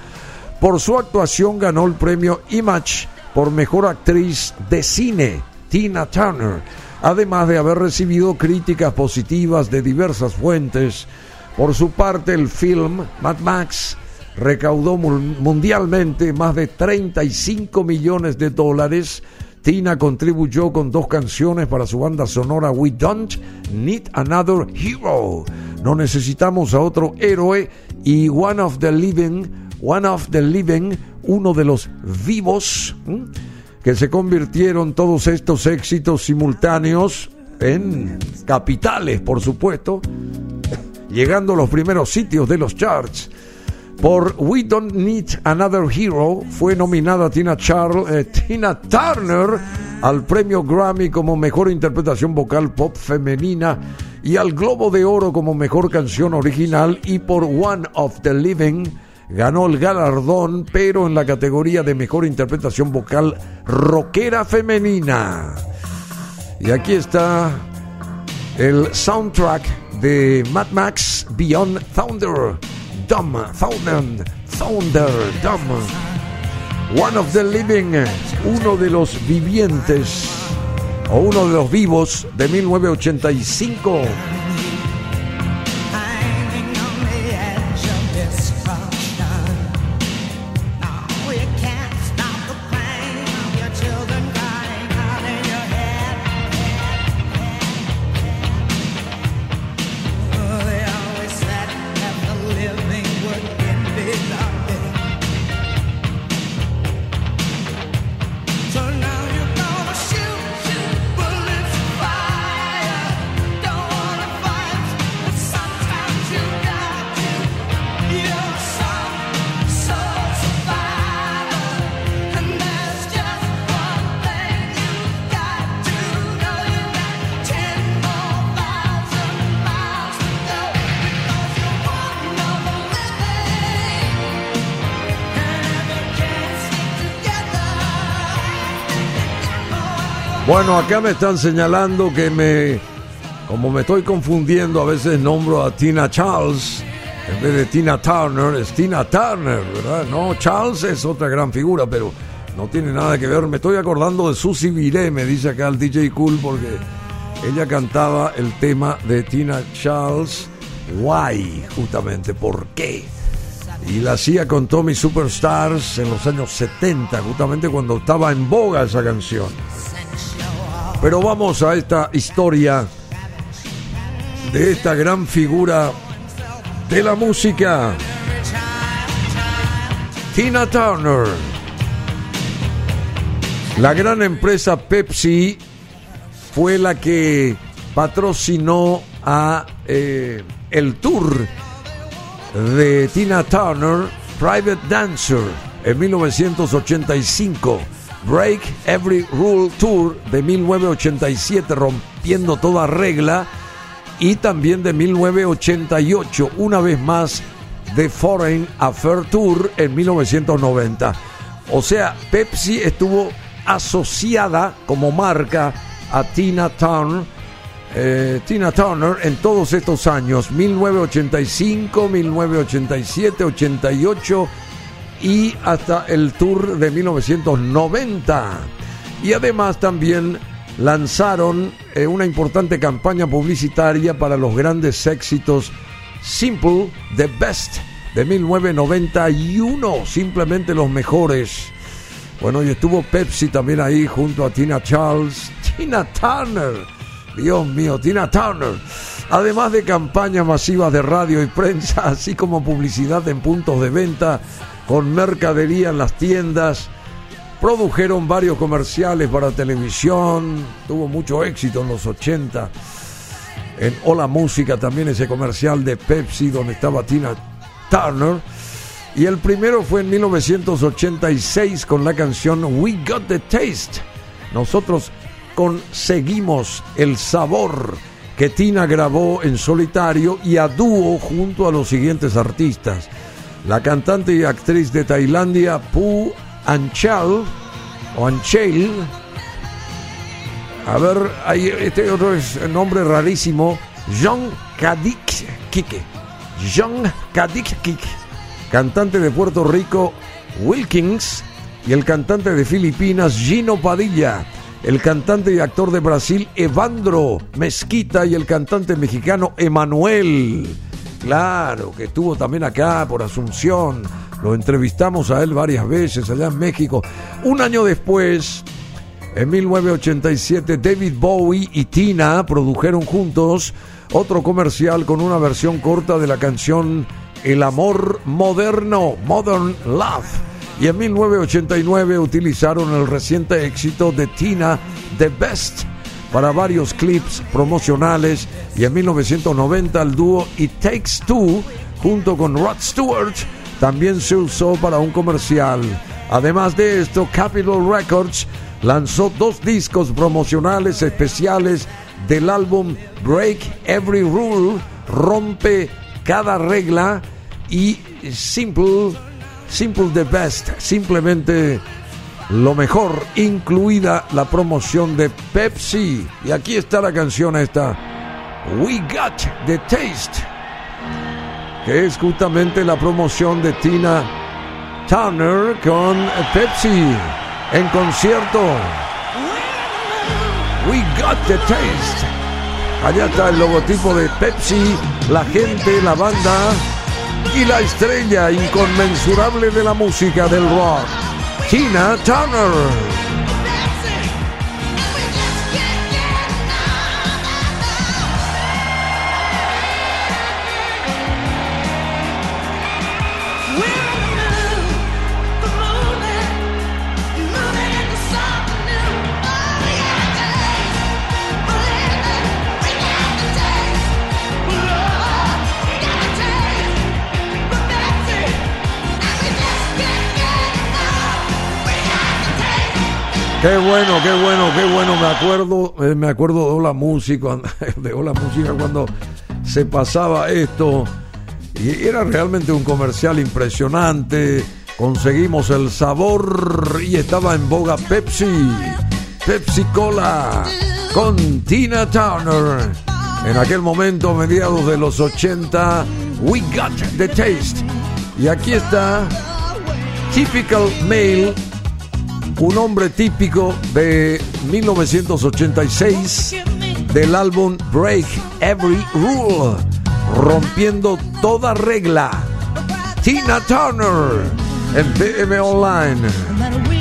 Por su actuación ganó el premio Image por mejor actriz de cine, Tina Turner, además de haber recibido críticas positivas de diversas fuentes. Por su parte, el film Mad Max recaudó mun- mundialmente más de 35 millones de dólares. Tina contribuyó con dos canciones para su banda sonora We Don't Need Another Hero. No necesitamos a otro héroe y One of the Living, One of the Living, uno de los vivos, que se convirtieron todos estos éxitos simultáneos en capitales, por supuesto, llegando a los primeros sitios de los charts. Por We Don't Need Another Hero fue nominada Tina, Charl- eh, Tina Turner al premio Grammy como mejor interpretación vocal pop femenina y al Globo de Oro como mejor canción original y por One of the Living ganó el galardón pero en la categoría de mejor interpretación vocal rockera femenina. Y aquí está el soundtrack de Mad Max Beyond Thunder Dumb Thunder Thunder Dumb One of the Living uno de los vivientes o uno de los vivos de 1985 Bueno, acá me están señalando que me, como me estoy confundiendo, a veces nombro a Tina Charles en vez de Tina Turner, es Tina Turner, ¿verdad? No, Charles es otra gran figura, pero No tiene nada que ver. Me estoy acordando de Susy Viré, me dice acá el DJ Cool, porque ella cantaba el tema de Tina Charles. Why, justamente, ¿por qué? Y la hacía con Tommy Superstars en los años 70, justamente cuando estaba en boga esa canción. Pero vamos a esta historia de esta gran figura de la música, Tina Turner. La gran empresa Pepsi fue la que patrocinó a eh, el tour de Tina Turner, Private Dancer, en 1985. Break Every Rule Tour de 1987, rompiendo toda regla. Y también de 1988, una vez más, The Foreign Affair Tour en 1990. O sea, Pepsi estuvo asociada como marca a Tina Turner eh, Tina Turner en todos estos años, 1985, 1987, 88 y hasta el tour de 1990. Y además también lanzaron eh, una importante campaña publicitaria para los grandes éxitos Simple, The Best de 1991, simplemente los mejores. Bueno, y estuvo Pepsi también ahí junto a Tina Charles, Tina Turner Dios mío, Tina Turner. Además de campañas masivas de radio y prensa, [LAUGHS] así como publicidad en puntos de venta, con mercadería en las tiendas, produjeron varios comerciales para televisión, tuvo mucho éxito en los 80. En Hola Música también ese comercial de Pepsi donde estaba Tina Turner. Y el primero fue en 1986 con la canción We Got the Taste. Nosotros conseguimos el sabor que Tina grabó en solitario y a dúo junto a los siguientes artistas. La cantante y actriz de Tailandia Pu Anchal o Anchel. A ver, hay este otro es el nombre rarísimo, Jong Kadik Kike. Jong Kadik Kike. Cantante de Puerto Rico Wilkins y el cantante de Filipinas Gino Padilla el cantante y actor de Brasil Evandro Mezquita y el cantante mexicano Emanuel. Claro, que estuvo también acá por Asunción. Lo entrevistamos a él varias veces allá en México. Un año después, en 1987, David Bowie y Tina produjeron juntos otro comercial con una versión corta de la canción El amor moderno, Modern Love y en 1989 utilizaron el reciente éxito de Tina The Best para varios clips promocionales y en 1990 el dúo It Takes Two junto con Rod Stewart también se usó para un comercial. Además de esto, Capitol Records lanzó dos discos promocionales especiales del álbum Break Every Rule, Rompe Cada Regla y Simple Simple the Best, simplemente lo mejor, incluida la promoción de Pepsi. Y aquí está la canción esta, We Got the Taste, que es justamente la promoción de Tina Turner con Pepsi en concierto. We Got the Taste. Allá está el logotipo de Pepsi, la gente, la banda y la estrella inconmensurable de la música del rock, Tina Turner. Qué bueno, qué bueno, qué bueno. Me acuerdo, eh, me acuerdo de Hola Música, [LAUGHS] de Hola Música cuando se pasaba esto. Y era realmente un comercial impresionante. Conseguimos el sabor y estaba en boga Pepsi. Pepsi Cola con Tina Turner. En aquel momento, mediados de los 80, We Got the Taste. Y aquí está Typical Male un hombre típico de 1986 del álbum Break Every Rule, rompiendo toda regla. Tina Turner en PM Online.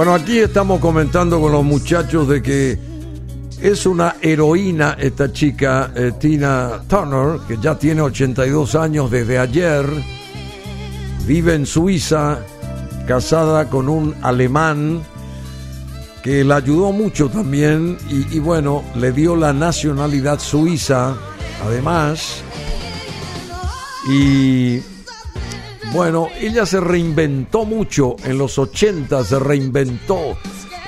Bueno, aquí estamos comentando con los muchachos de que es una heroína esta chica, eh, Tina Turner, que ya tiene 82 años desde ayer, vive en Suiza, casada con un alemán que la ayudó mucho también y, y bueno, le dio la nacionalidad suiza, además, y bueno, ella se reinventó mucho en los 80, se reinventó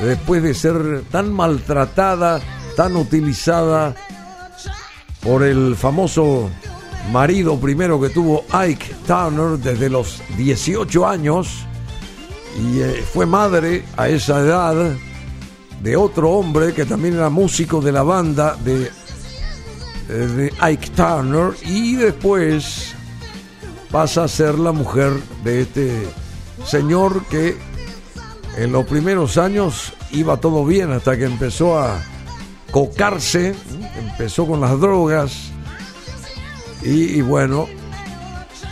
después de ser tan maltratada, tan utilizada por el famoso marido primero que tuvo Ike Turner desde los 18 años y eh, fue madre a esa edad de otro hombre que también era músico de la banda de, eh, de Ike Turner y después pasa a ser la mujer de este señor que en los primeros años iba todo bien hasta que empezó a cocarse, empezó con las drogas y, bueno,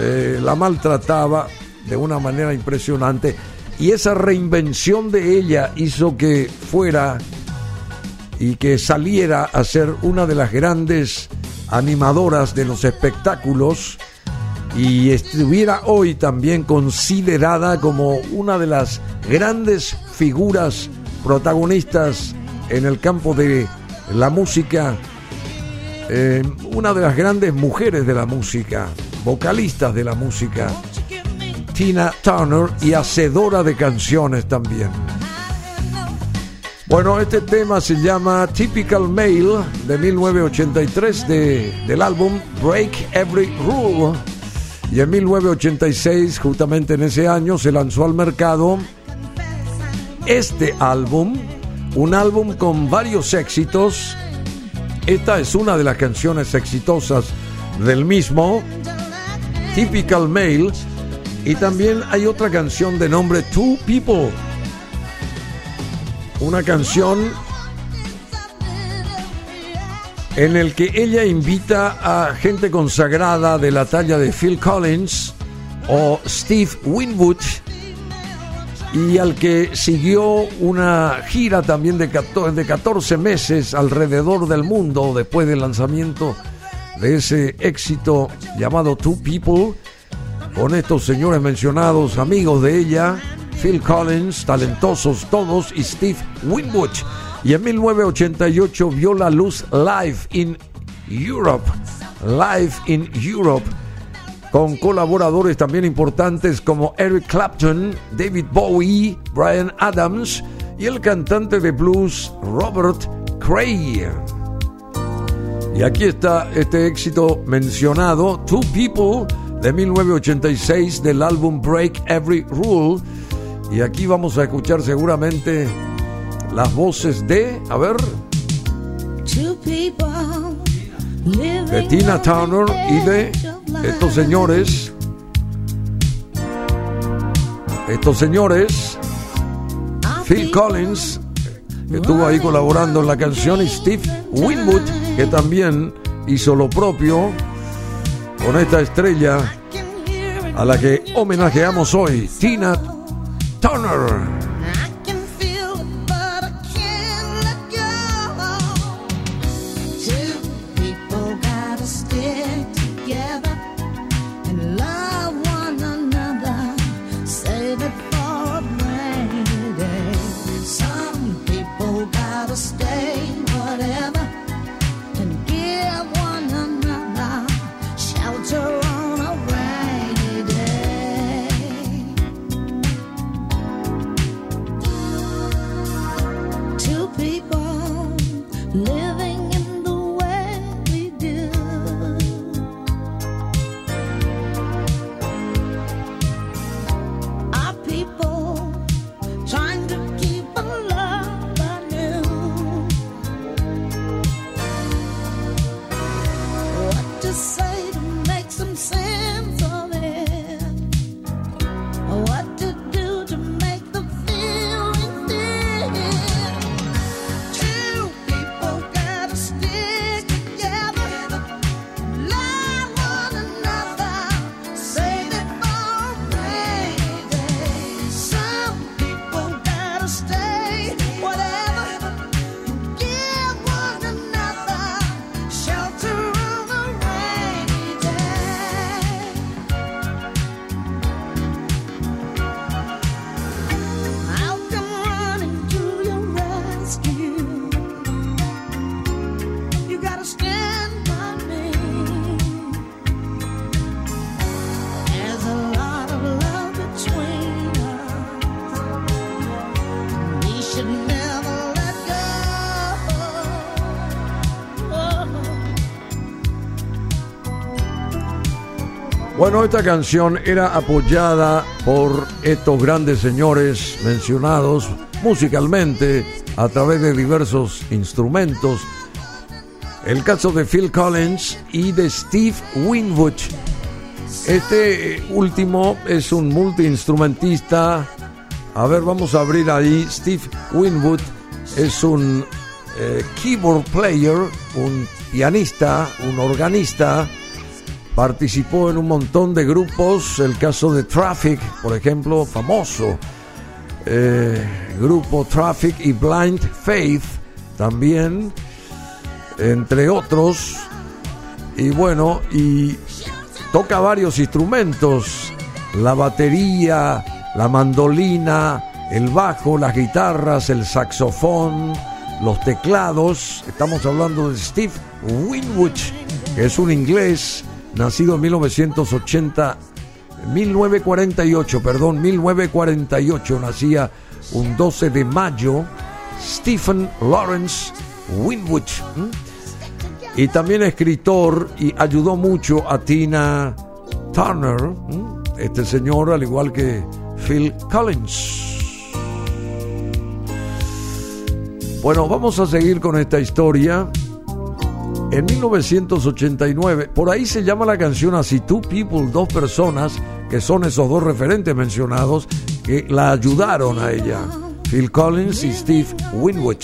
eh, la maltrataba de una manera impresionante. Y esa reinvención de ella hizo que fuera y que saliera a ser una de las grandes animadoras de los espectáculos y estuviera hoy también considerada como una de las grandes figuras protagonistas en el campo de la música, eh, una de las grandes mujeres de la música, vocalistas de la música, Tina Turner y hacedora de canciones también. Bueno, este tema se llama Typical Male de 1983 de, del álbum Break Every Rule. Y en 1986, justamente en ese año, se lanzó al mercado este álbum, un álbum con varios éxitos. Esta es una de las canciones exitosas del mismo, Typical Male. Y también hay otra canción de nombre Two People. Una canción en el que ella invita a gente consagrada de la talla de Phil Collins o Steve Winwood y al que siguió una gira también de 14, de 14 meses alrededor del mundo después del lanzamiento de ese éxito llamado Two People, con estos señores mencionados, amigos de ella, Phil Collins, talentosos todos, y Steve Winwood. Y en 1988 vio la luz Live in Europe, Live in Europe, con colaboradores también importantes como Eric Clapton, David Bowie, Brian Adams y el cantante de blues Robert Cray. Y aquí está este éxito mencionado, Two People, de 1986, del álbum Break Every Rule. Y aquí vamos a escuchar seguramente las voces de, a ver, de Tina Turner y de estos señores. Estos señores, Phil Collins, que estuvo ahí colaborando en la canción, y Steve Winwood, que también hizo lo propio con esta estrella a la que homenajeamos hoy, Tina Turner. Bueno, esta canción era apoyada por estos grandes señores mencionados musicalmente a través de diversos instrumentos. El caso de Phil Collins y de Steve Winwood. Este último es un multiinstrumentista. A ver, vamos a abrir ahí. Steve Winwood es un eh, keyboard player, un pianista, un organista. Participó en un montón de grupos. El caso de Traffic, por ejemplo, famoso. Eh, grupo Traffic y Blind Faith también, entre otros. Y bueno, y toca varios instrumentos, la batería, la mandolina, el bajo, las guitarras, el saxofón, los teclados. Estamos hablando de Steve Winwood, que es un inglés nacido en 1980, 1948, perdón, 1948, nacía un 12 de mayo, Stephen Lawrence Winwood. Y también escritor y ayudó mucho a Tina Turner, este señor, al igual que Phil Collins. Bueno, vamos a seguir con esta historia. En 1989, por ahí se llama la canción así, Two People, dos personas, que son esos dos referentes mencionados, que la ayudaron a ella, Phil Collins y Steve Winwood.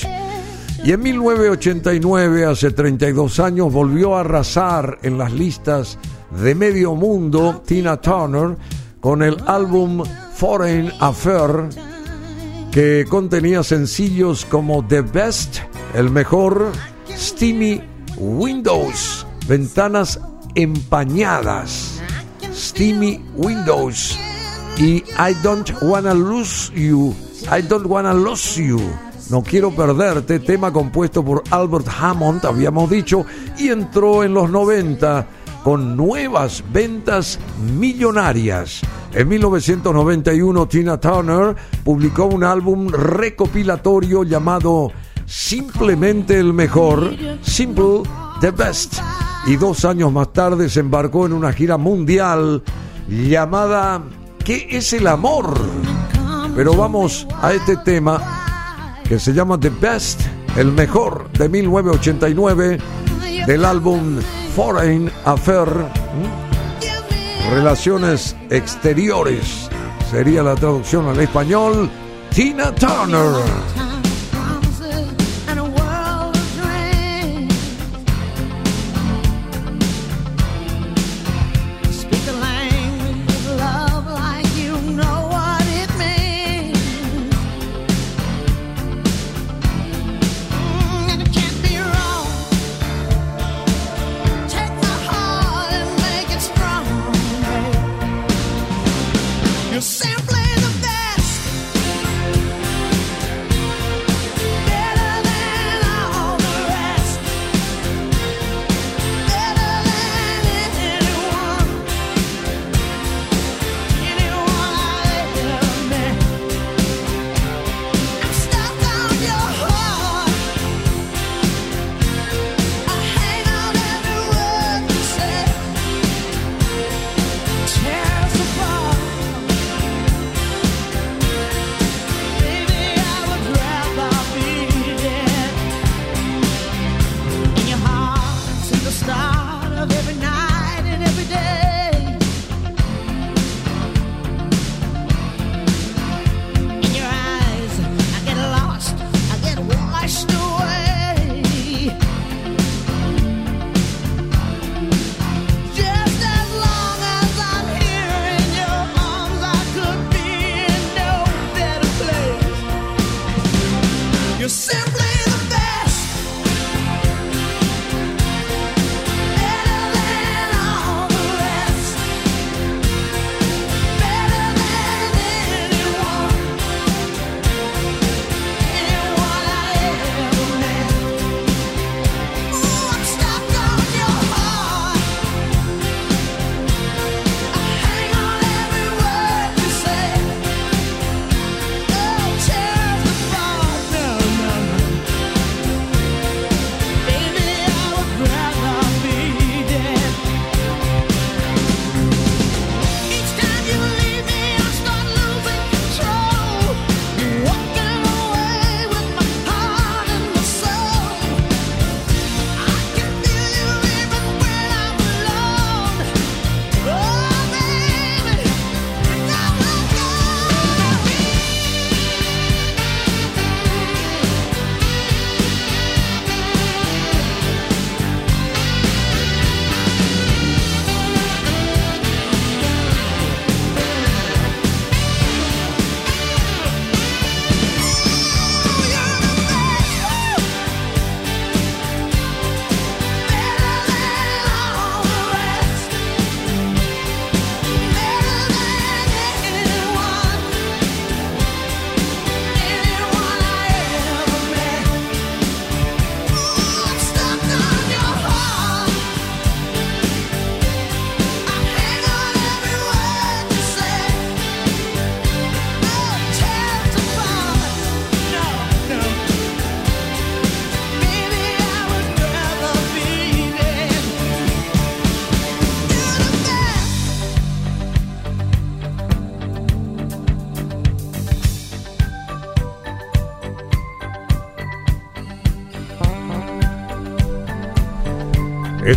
Y en 1989, hace 32 años, volvió a arrasar en las listas de medio mundo Tina Turner con el álbum Foreign Affair que contenía sencillos como The Best, el mejor, Steamy Windows, ventanas empañadas, Steamy Windows. Y I Don't Wanna Lose You, I Don't Wanna Lose You. No quiero perderte, tema compuesto por Albert Hammond, habíamos dicho, y entró en los 90 con nuevas ventas millonarias. En 1991 Tina Turner publicó un álbum recopilatorio llamado Simplemente el Mejor, Simple the Best, y dos años más tarde se embarcó en una gira mundial llamada ¿Qué es el amor? Pero vamos a este tema que se llama The Best, el mejor de 1989 del álbum Foreign Affair. Relaciones Exteriores, sería la traducción al español, Tina Turner.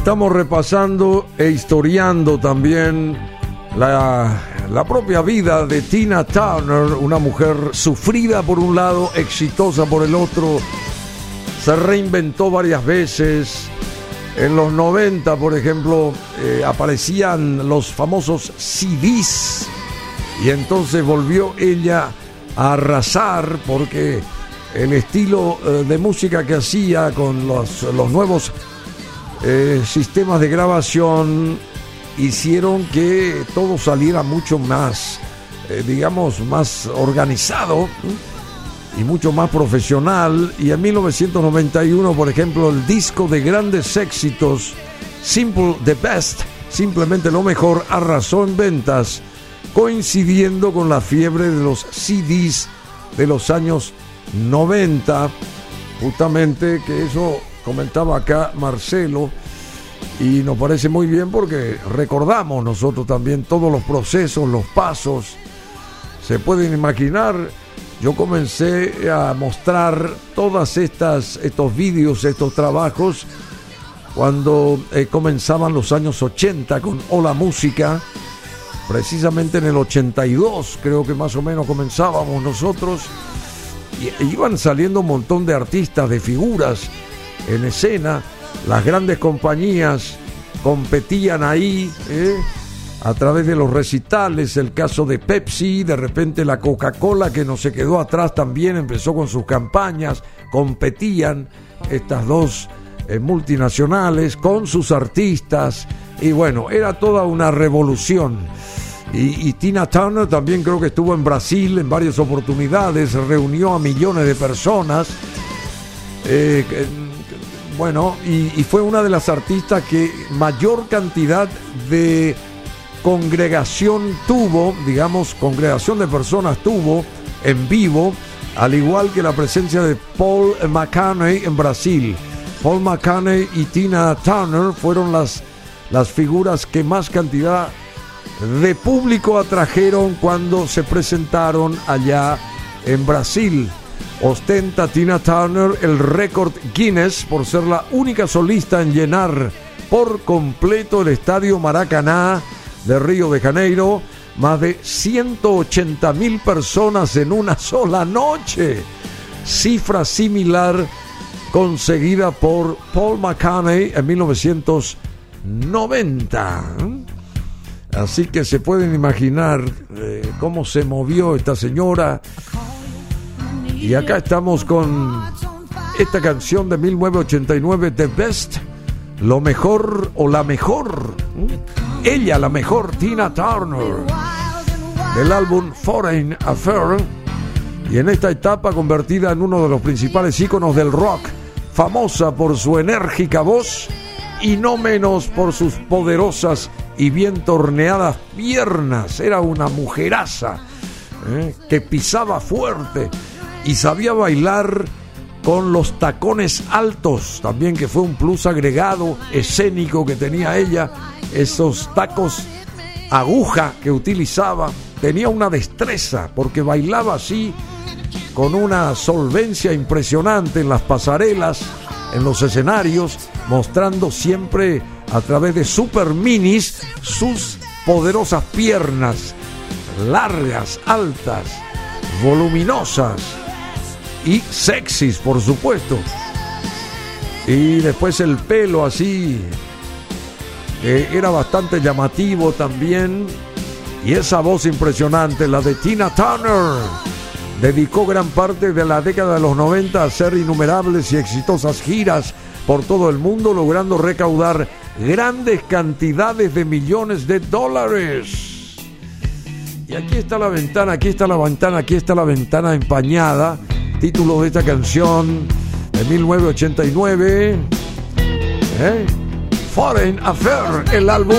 Estamos repasando e historiando también la, la propia vida de Tina Turner, una mujer sufrida por un lado, exitosa por el otro, se reinventó varias veces. En los 90, por ejemplo, eh, aparecían los famosos CDs y entonces volvió ella a arrasar porque el estilo eh, de música que hacía con los, los nuevos eh, sistemas de grabación hicieron que todo saliera mucho más, eh, digamos, más organizado y mucho más profesional. Y en 1991, por ejemplo, el disco de grandes éxitos, Simple the Best, simplemente lo mejor, arrasó en ventas, coincidiendo con la fiebre de los CDs de los años 90, justamente que eso comentaba acá Marcelo, y nos parece muy bien porque recordamos nosotros también todos los procesos, los pasos. Se pueden imaginar, yo comencé a mostrar todas estas estos vídeos, estos trabajos cuando eh, comenzaban los años 80 con Hola Música. Precisamente en el 82 creo que más o menos comenzábamos nosotros y e iban saliendo un montón de artistas, de figuras en escena. Las grandes compañías competían ahí ¿eh? a través de los recitales. El caso de Pepsi, de repente la Coca-Cola que no se quedó atrás también empezó con sus campañas. Competían estas dos eh, multinacionales con sus artistas. Y bueno, era toda una revolución. Y, Tina Turner también creo que estuvo en Brasil en varias oportunidades, reunió a millones de personas. Eh, bueno, y, fue una de las artistas que mayor cantidad de congregación tuvo, digamos, congregación de personas tuvo en vivo, al igual que la presencia de Paul McCartney en Brasil. Paul McCartney y Tina Turner fueron las, las figuras que más cantidad de público atrajeron cuando se presentaron allá en Brasil. Ostenta Tina Turner el récord Guinness por ser la única solista en llenar por completo el estadio Maracaná de Río de Janeiro. Más de 180 mil personas en una sola noche. Cifra similar conseguida por Paul McCartney en 1990. Así que se pueden imaginar eh, cómo se movió esta señora. Y acá estamos con esta canción de 1989, The Best, lo mejor o la mejor. Ella, la mejor, Tina Turner, del álbum Foreign Affair. Y en esta etapa convertida en uno de los principales íconos del rock, famosa por su enérgica voz y no menos por sus poderosas y bien torneadas piernas. Era una mujeraza ¿eh? que pisaba fuerte y sabía bailar con los tacones altos, también que fue un plus agregado escénico que tenía ella, esos tacos aguja que utilizaba, tenía una destreza porque bailaba así con una solvencia impresionante en las pasarelas, en los escenarios, mostrando siempre a través de super minis sus poderosas piernas, largas, altas, voluminosas y sexys, por supuesto. Y después el pelo así, era bastante llamativo también. Y esa voz impresionante, la de Tina Turner. Dedicó gran parte de la década de los 90 a hacer innumerables y exitosas giras por todo el mundo, logrando recaudar grandes cantidades de millones de dólares. Y aquí está la ventana, aquí está la ventana, aquí está la ventana empañada. Título de esta canción de 1989. ¿Eh? Foreign Affair, el álbum.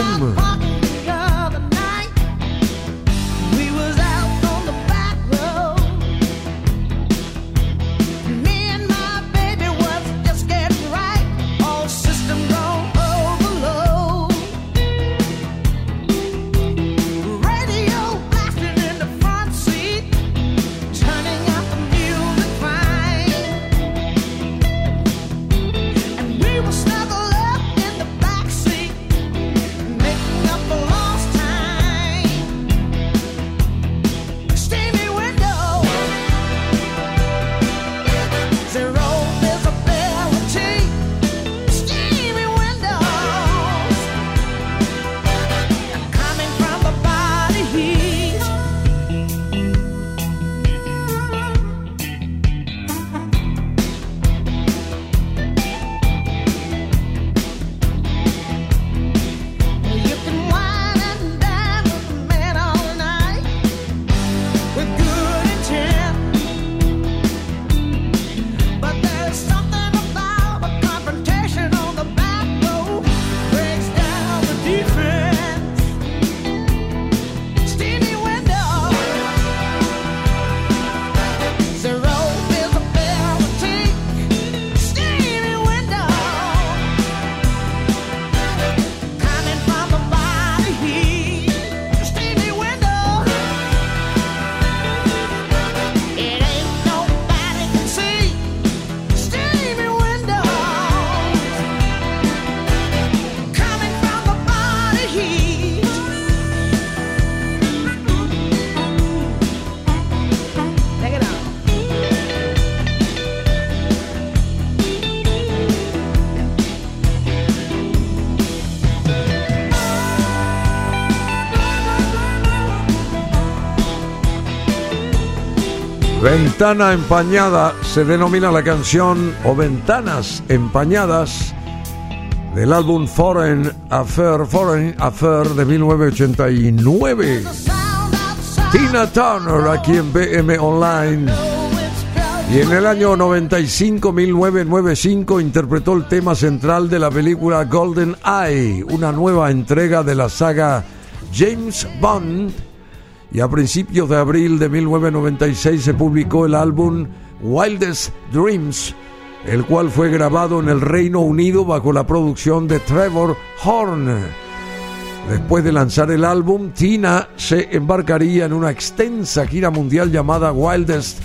Ventana empañada se denomina la canción o Ventanas empañadas del álbum Foreign Affair, Foreign Affair de 1989. Tina Turner aquí en BM Online. Y en el año 95, 1995, interpretó el tema central de la película Golden Eye, una nueva entrega de la saga James Bond. Y a principios de abril de 1996 se publicó el álbum Wildest Dreams, el cual fue grabado en el Reino Unido bajo la producción de Trevor Horn. Después de lanzar el álbum, Tina se embarcaría en una extensa gira mundial llamada Wildest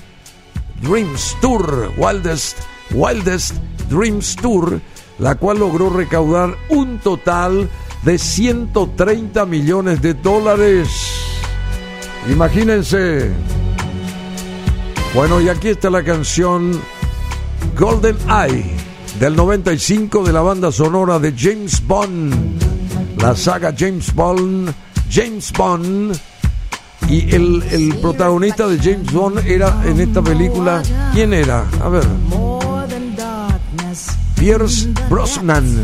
Dreams Tour, Wildest, Wildest Dreams Tour, la cual logró recaudar un total de 130 millones de dólares. Imagínense. Bueno, y aquí está la canción Golden Eye del 95 de la banda sonora de James Bond. La saga James Bond, James Bond. Y el, el protagonista de James Bond era en esta película, ¿quién era? A ver. Pierce Brosnan.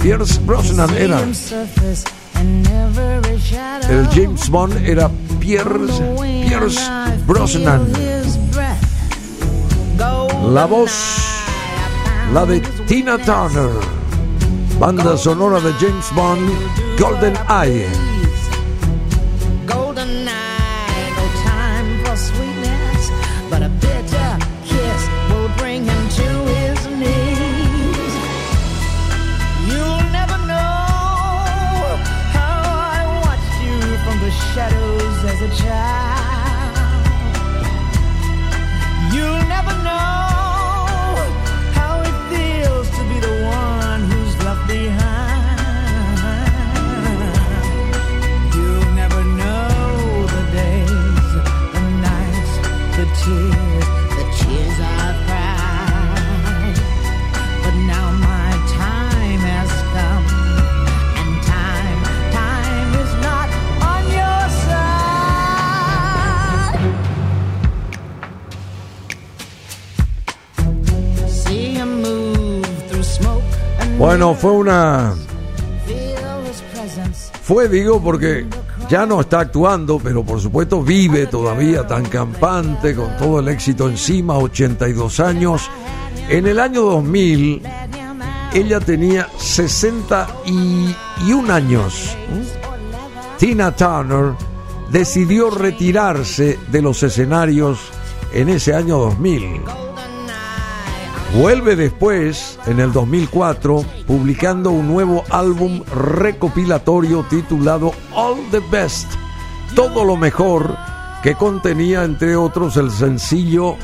Pierce Brosnan era. El James Bond era Pierce, Pierce Brosnan. La voz, la de Tina Turner. Banda sonora de James Bond, Golden Eye. Fue una. Fue, digo, porque ya no está actuando, pero por supuesto vive todavía tan campante, con todo el éxito encima, 82 años. En el año 2000, ella tenía 61 años. Tina Turner decidió retirarse de los escenarios en ese año 2000. Vuelve después, en el 2004, publicando un nuevo álbum recopilatorio titulado All the Best, todo lo mejor, que contenía entre otros el sencillo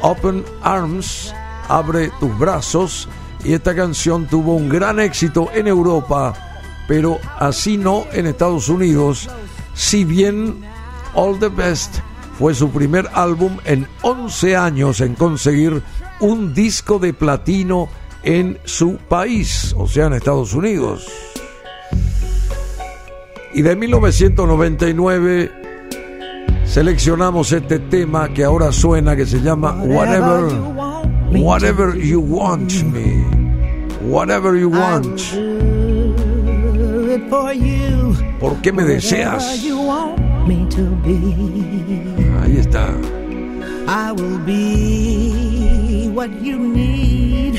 Open Arms, Abre tus brazos, y esta canción tuvo un gran éxito en Europa, pero así no en Estados Unidos, si bien All the Best fue su primer álbum en 11 años en conseguir un disco de platino en su país, o sea, en Estados Unidos. Y de 1999 seleccionamos este tema que ahora suena, que se llama Whatever, Whatever You Want Me. Whatever You Want. ¿Por qué me deseas? Ahí está. I will be what you need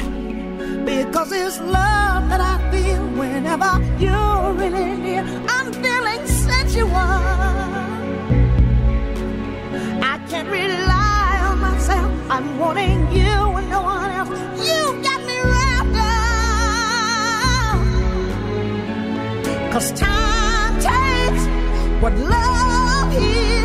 because it's love that I feel whenever you're really near. I'm feeling sensual. I can't rely on myself. I'm wanting you and no one else. You got me wrapped up. Cause time takes what love heals.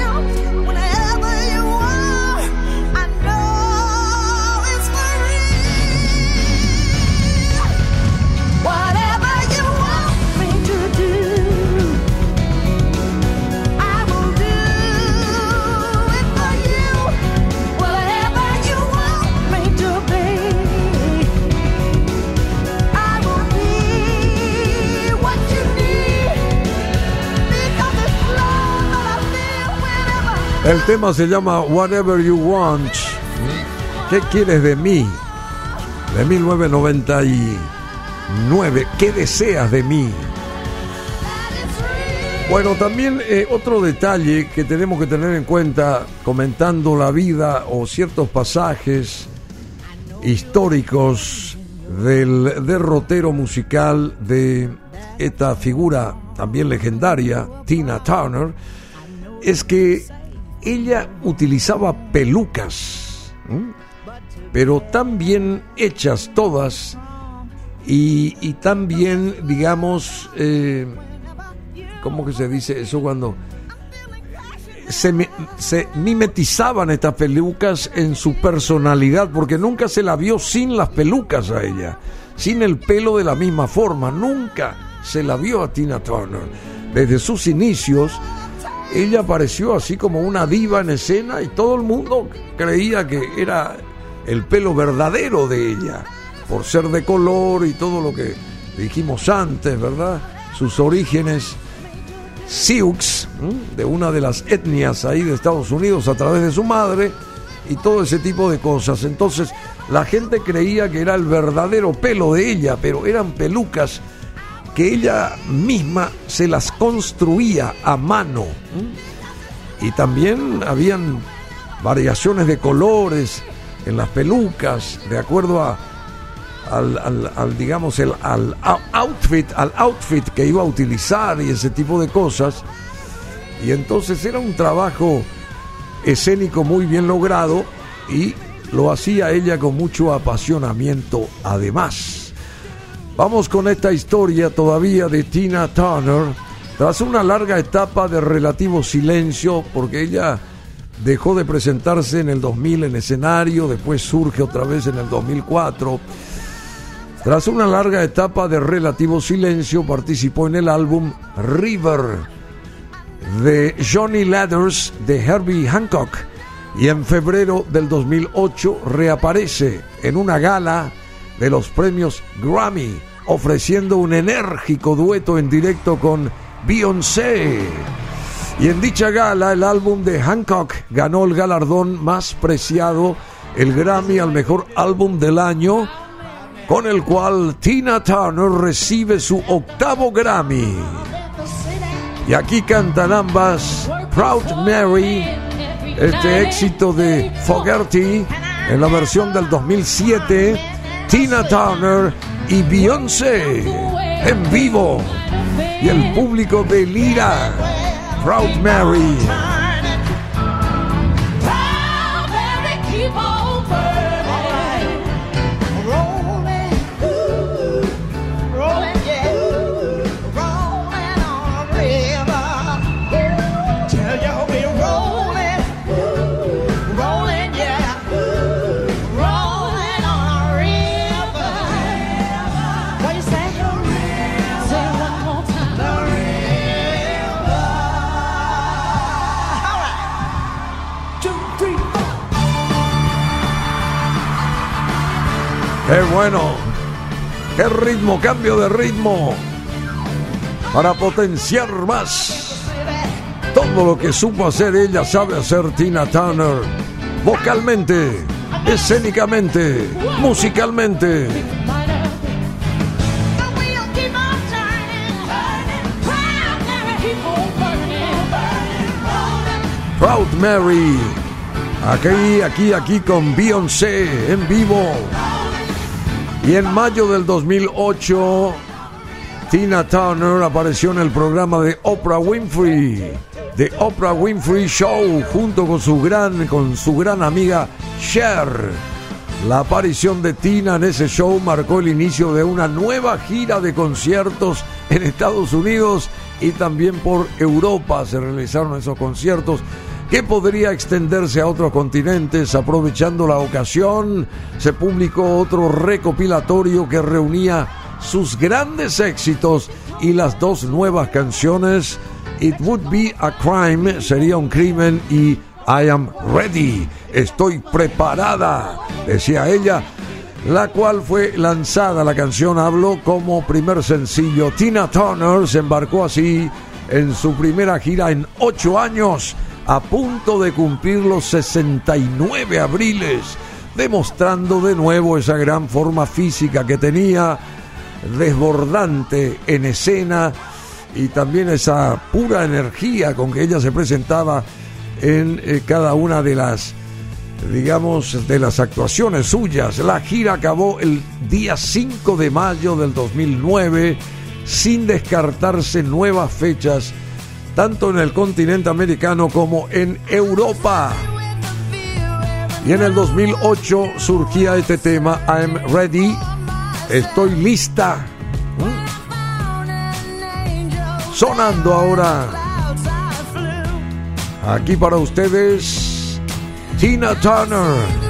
El tema se llama Whatever You Want. ¿Qué quieres de mí? De 1999. ¿Qué deseas de mí? Bueno, también eh, otro detalle que tenemos que tener en cuenta comentando la vida o ciertos pasajes históricos del derrotero musical de esta figura también legendaria, Tina Turner, es que ella utilizaba pelucas, pero tan bien hechas todas y, tan bien, digamos, eh, ¿cómo que se dice eso cuando se, se mimetizaban estas pelucas en su personalidad? Porque nunca se la vio sin las pelucas a ella, sin el pelo de la misma forma, nunca se la vio a Tina Turner. Desde sus inicios, ella apareció así como una diva en escena y todo el mundo creía que era el pelo verdadero de ella, por ser de color y todo lo que dijimos antes, ¿verdad? Sus orígenes Sioux, de una de las etnias ahí de Estados Unidos a través de su madre y todo ese tipo de cosas. Entonces la gente creía que era el verdadero pelo de ella, pero eran pelucas que ella misma se las construía a mano. Y también habían variaciones de colores en las pelucas, de acuerdo a, al, al- digamos, el, al outfit, al outfit que iba a utilizar y ese tipo de cosas. Y entonces era un trabajo escénico muy bien logrado y lo hacía ella con mucho apasionamiento además. Vamos con esta historia todavía de Tina Turner. Tras una larga etapa de relativo silencio, porque ella dejó de presentarse en el 2000 en escenario, después surge otra vez en el 2004. Tras una larga etapa de relativo silencio, participó en el álbum River de Johnny Ladders de Herbie Hancock y en febrero del 2008 reaparece en una gala de los premios Grammy ofreciendo un enérgico dueto en directo con Beyoncé. Y en dicha gala el álbum de Hancock ganó el galardón más preciado, el Grammy al mejor álbum del año, con el cual Tina Turner recibe su octavo Grammy. Y aquí cantan ambas Proud Mary, este éxito de Fogerty en la versión del 2007, Tina Turner y Beyoncé en vivo. Y el público delira. Proud Mary. Qué bueno. Qué ritmo, cambio de ritmo. Para potenciar más. Todo lo que supo hacer ella sabe hacer Tina Turner. Vocalmente, escénicamente, musicalmente. Proud Mary. Aquí, aquí, aquí con Beyoncé en vivo. Y en mayo del 2008, Tina Turner apareció en el programa de Oprah Winfrey, The Oprah Winfrey Show, junto con su gran, con su gran amiga Cher. La aparición de Tina en ese show marcó el inicio de una nueva gira de conciertos en Estados Unidos y también por Europa se realizaron esos conciertos que podría extenderse a otros continentes. Aprovechando la ocasión, se publicó otro recopilatorio que reunía sus grandes éxitos y las dos nuevas canciones. It Would Be a Crime, sería un crimen, y I Am Ready, estoy preparada, decía ella, la cual fue lanzada, la canción habló como primer sencillo. Tina Turner se embarcó así en su primera gira en ocho años a punto de cumplir los 69 abriles, demostrando de nuevo esa gran forma física que tenía, desbordante en escena y también esa pura energía con que ella se presentaba en eh, cada una de las digamos, de las actuaciones suyas. La gira acabó el día 5 de mayo del 2009 sin descartarse nuevas fechas, tanto en el continente americano como en Europa. Y en el 2008 surgía este tema, I'm Ready, estoy lista. Sonando ahora aquí para ustedes, Tina Turner.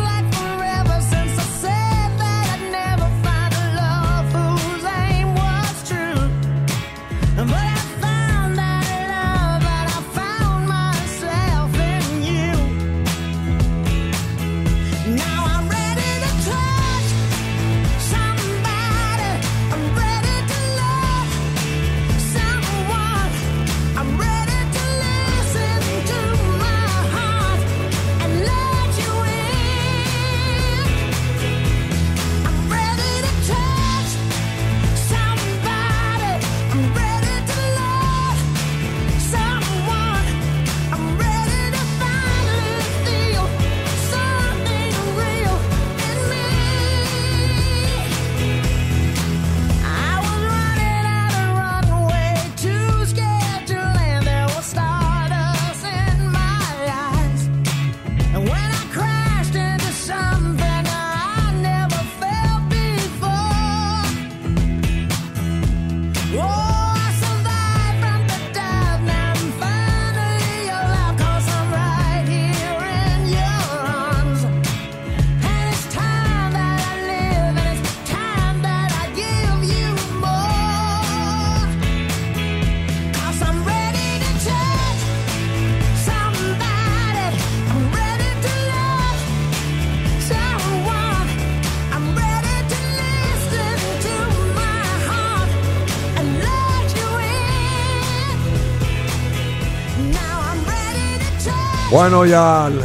Bueno, ya al,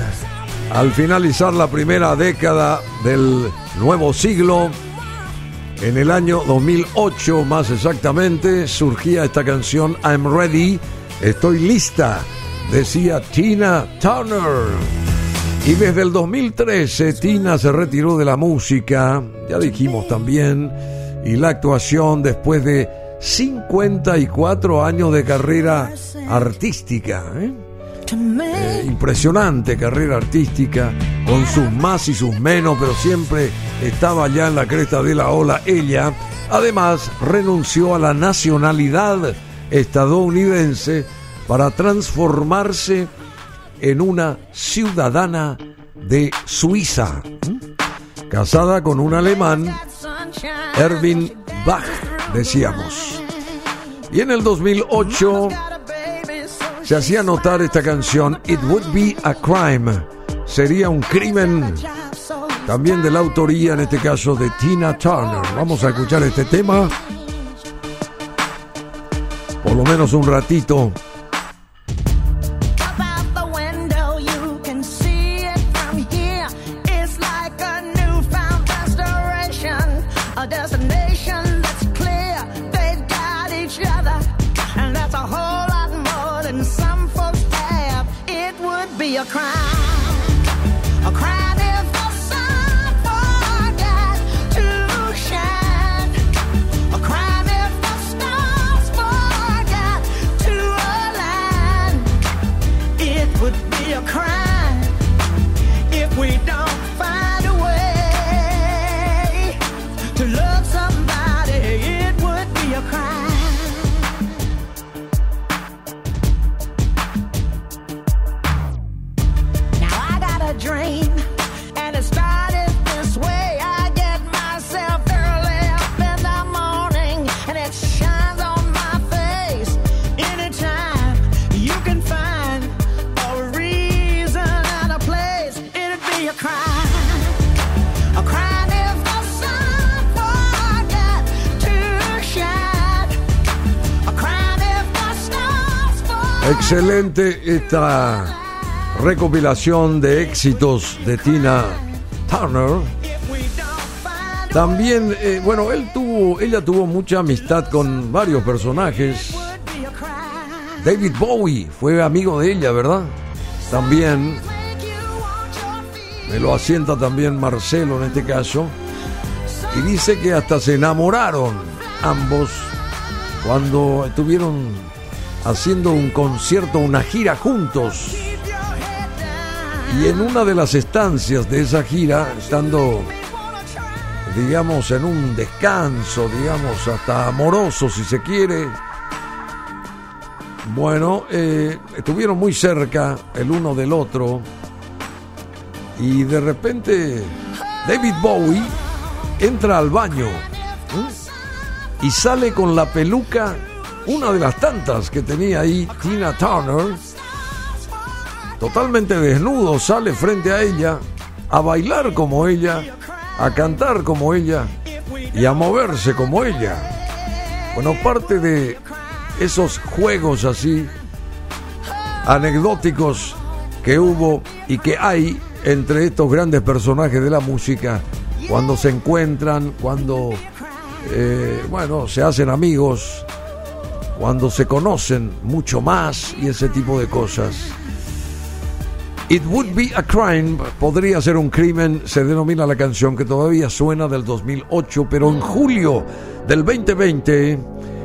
al finalizar la primera década del nuevo siglo, en el año 2008 más exactamente, surgía esta canción I'm Ready, estoy lista, decía Tina Turner. Y desde el 2013 Tina se retiró de la música, ya dijimos también, y la actuación después de 54 años de carrera artística. ¿eh? Eh, impresionante carrera artística, con sus más y sus menos, pero siempre estaba ya en la cresta de la ola ella. Además, renunció a la nacionalidad estadounidense para transformarse en una ciudadana de Suiza, casada con un alemán, Erwin Bach, decíamos. Y en el 2008 se hacía notar esta canción It Would Be a Crime. Sería un crimen también de la autoría, en este caso de Tina Turner. Vamos a escuchar este tema. Por lo menos un ratito. Excelente esta recopilación de éxitos de Tina Turner. También, eh, bueno, él tuvo, ella tuvo mucha amistad con varios personajes. David Bowie fue amigo de ella, ¿verdad? También. Me lo asienta también Marcelo en este caso. Y dice que hasta se enamoraron ambos cuando estuvieron haciendo un concierto, una gira juntos. Y en una de las estancias de esa gira, estando, digamos, en un descanso, digamos, hasta amoroso si se quiere, bueno, eh, estuvieron muy cerca el uno del otro y de repente David Bowie entra al baño y sale con la peluca, una de las tantas que tenía ahí Tina Turner, totalmente desnudo, sale frente a ella a bailar como ella, a cantar como ella y a moverse como ella. Bueno, parte de esos juegos así anecdóticos que hubo y que hay entre estos grandes personajes de la música cuando se encuentran, cuando, eh, bueno, se hacen amigos, cuando se conocen mucho más y ese tipo de cosas. It would be a crime, podría ser un crimen, se denomina la canción que todavía suena del 2008, pero en julio del 2020,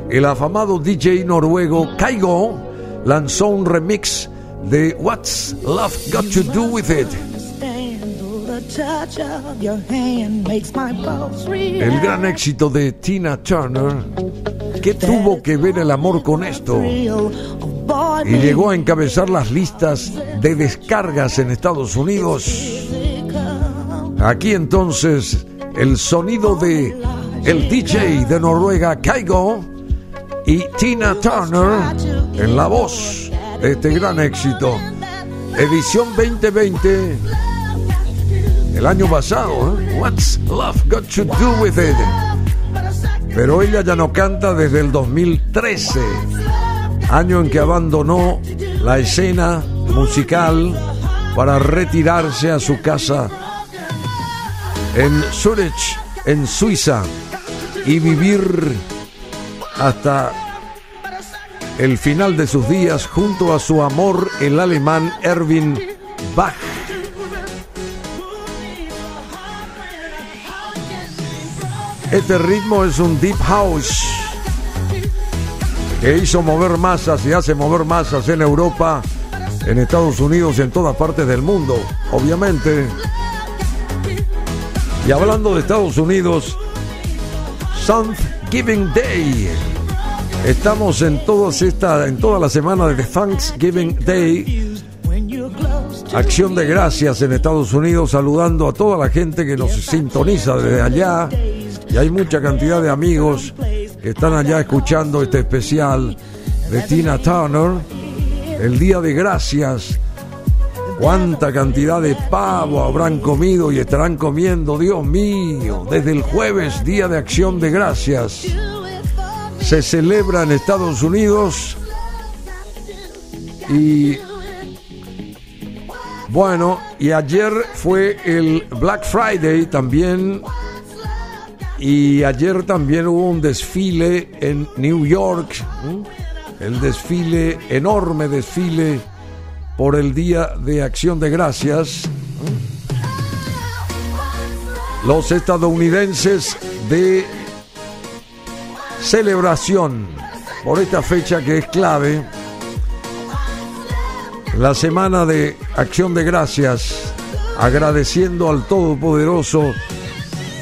el afamado DJ noruego Kaigo lanzó un remix de What's Love Got to Do With It. El gran éxito de Tina Turner, ¿qué tuvo que ver el amor con esto? Y llegó a encabezar las listas de descargas en Estados Unidos. Aquí entonces el sonido de el DJ de Noruega Kaigo y Tina Turner en la voz de este gran éxito. Edición 2020 el año pasado. ¿eh? What's Love Got to Do With It? Pero ella ya no canta desde el 2013, año en que abandonó la escena musical para retirarse a su casa en Zurich, en Suiza, y vivir hasta el final de sus días junto a su amor, el alemán Erwin Bach. Este ritmo es un deep house que hizo mover masas y hace mover masas en Europa, en Estados Unidos y en todas partes del mundo, obviamente. Y hablando de Estados Unidos, Thanksgiving Day. Estamos en, todos esta, en toda la semana de Thanksgiving Day. Acción de gracias en Estados Unidos, saludando a toda la gente que nos sintoniza desde allá. Y hay mucha cantidad de amigos que están allá escuchando este especial de Tina Turner. El Día de Gracias. ¿Cuánta cantidad de pavo habrán comido y estarán comiendo? Dios mío, desde el jueves, Día de Acción de Gracias. Se celebra en Estados Unidos y bueno, y ayer fue el Black Friday también y ayer también hubo un desfile en New York, el desfile, enorme desfile por el Día de Acción de Gracias. Los estadounidenses de celebración por esta fecha que es clave, la semana de Acción de Gracias, agradeciendo al Todopoderoso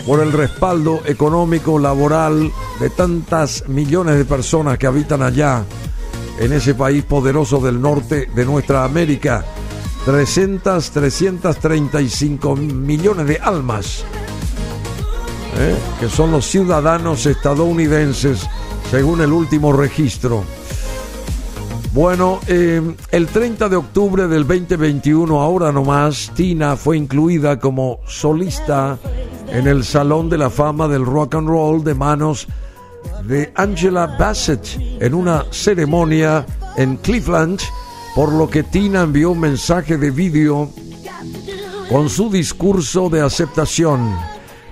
por el respaldo económico, laboral de tantas millones de personas que habitan allá, en ese país poderoso del norte de nuestra América. 300, 335 millones de almas, ¿eh? que son los ciudadanos estadounidenses, según el último registro. Bueno, eh, el 30 de octubre del 2021, ahora nomás, Tina fue incluida como solista en el Salón de la Fama del Rock and Roll de manos de Angela Bassett en una ceremonia en Cleveland por lo que Tina envió un mensaje de vídeo con su discurso de aceptación.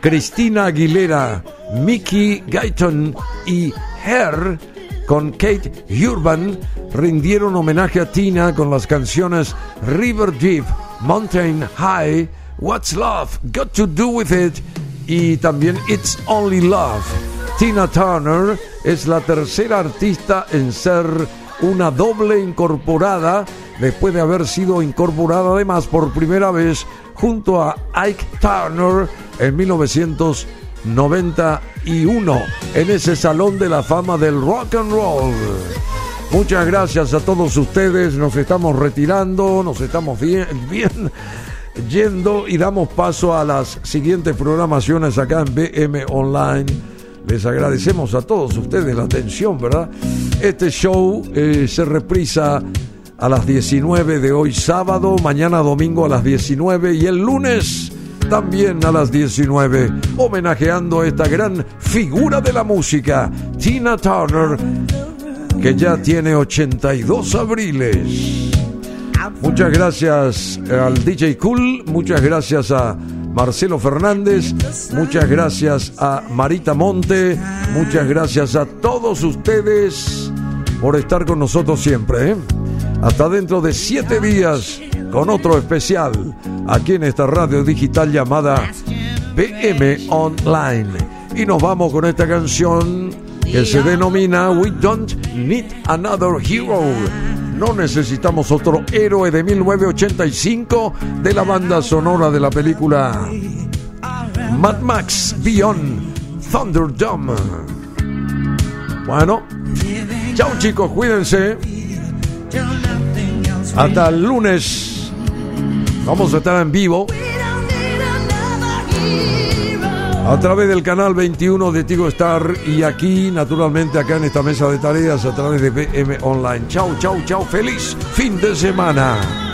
Cristina Aguilera, Mickey Guyton y Her con Kate Urban rindieron homenaje a Tina con las canciones River Deep, Mountain High, What's Love, Got to Do With It y también It's Only Love. Tina Turner es la tercera artista en ser una doble incorporada después de haber sido incorporada además por primera vez junto a Ike Turner en 1991 en ese salón de la fama del rock and roll. Muchas gracias a todos ustedes, nos estamos retirando, nos estamos bien, bien yendo y damos paso a las siguientes programaciones acá en BM Online. Les agradecemos a todos ustedes la atención, ¿verdad? Este show eh, se reprisa a las 19 de hoy sábado, mañana domingo a las 19 y el lunes también a las 19, homenajeando a esta gran figura de la música, Tina Turner, que ya tiene 82 abriles. Muchas gracias al DJ Cool, muchas gracias a Marcelo Fernández, muchas gracias a Marita Monte, muchas gracias a todos ustedes por estar con nosotros siempre. ¿eh? Hasta dentro de siete días con otro especial aquí en esta radio digital llamada BM Online. Y nos vamos con esta canción que se denomina We Don't Need Another Hero. No necesitamos otro héroe de 1985 de la banda sonora de la película Mad Max Beyond Thunderdome. Bueno, chao chicos, cuídense. Hasta el lunes. Vamos a estar en vivo a través del canal 21 de Tigo Star y aquí, naturalmente, acá en esta mesa de tareas a través de BM Online. Chau, chau, chau. Feliz fin de semana.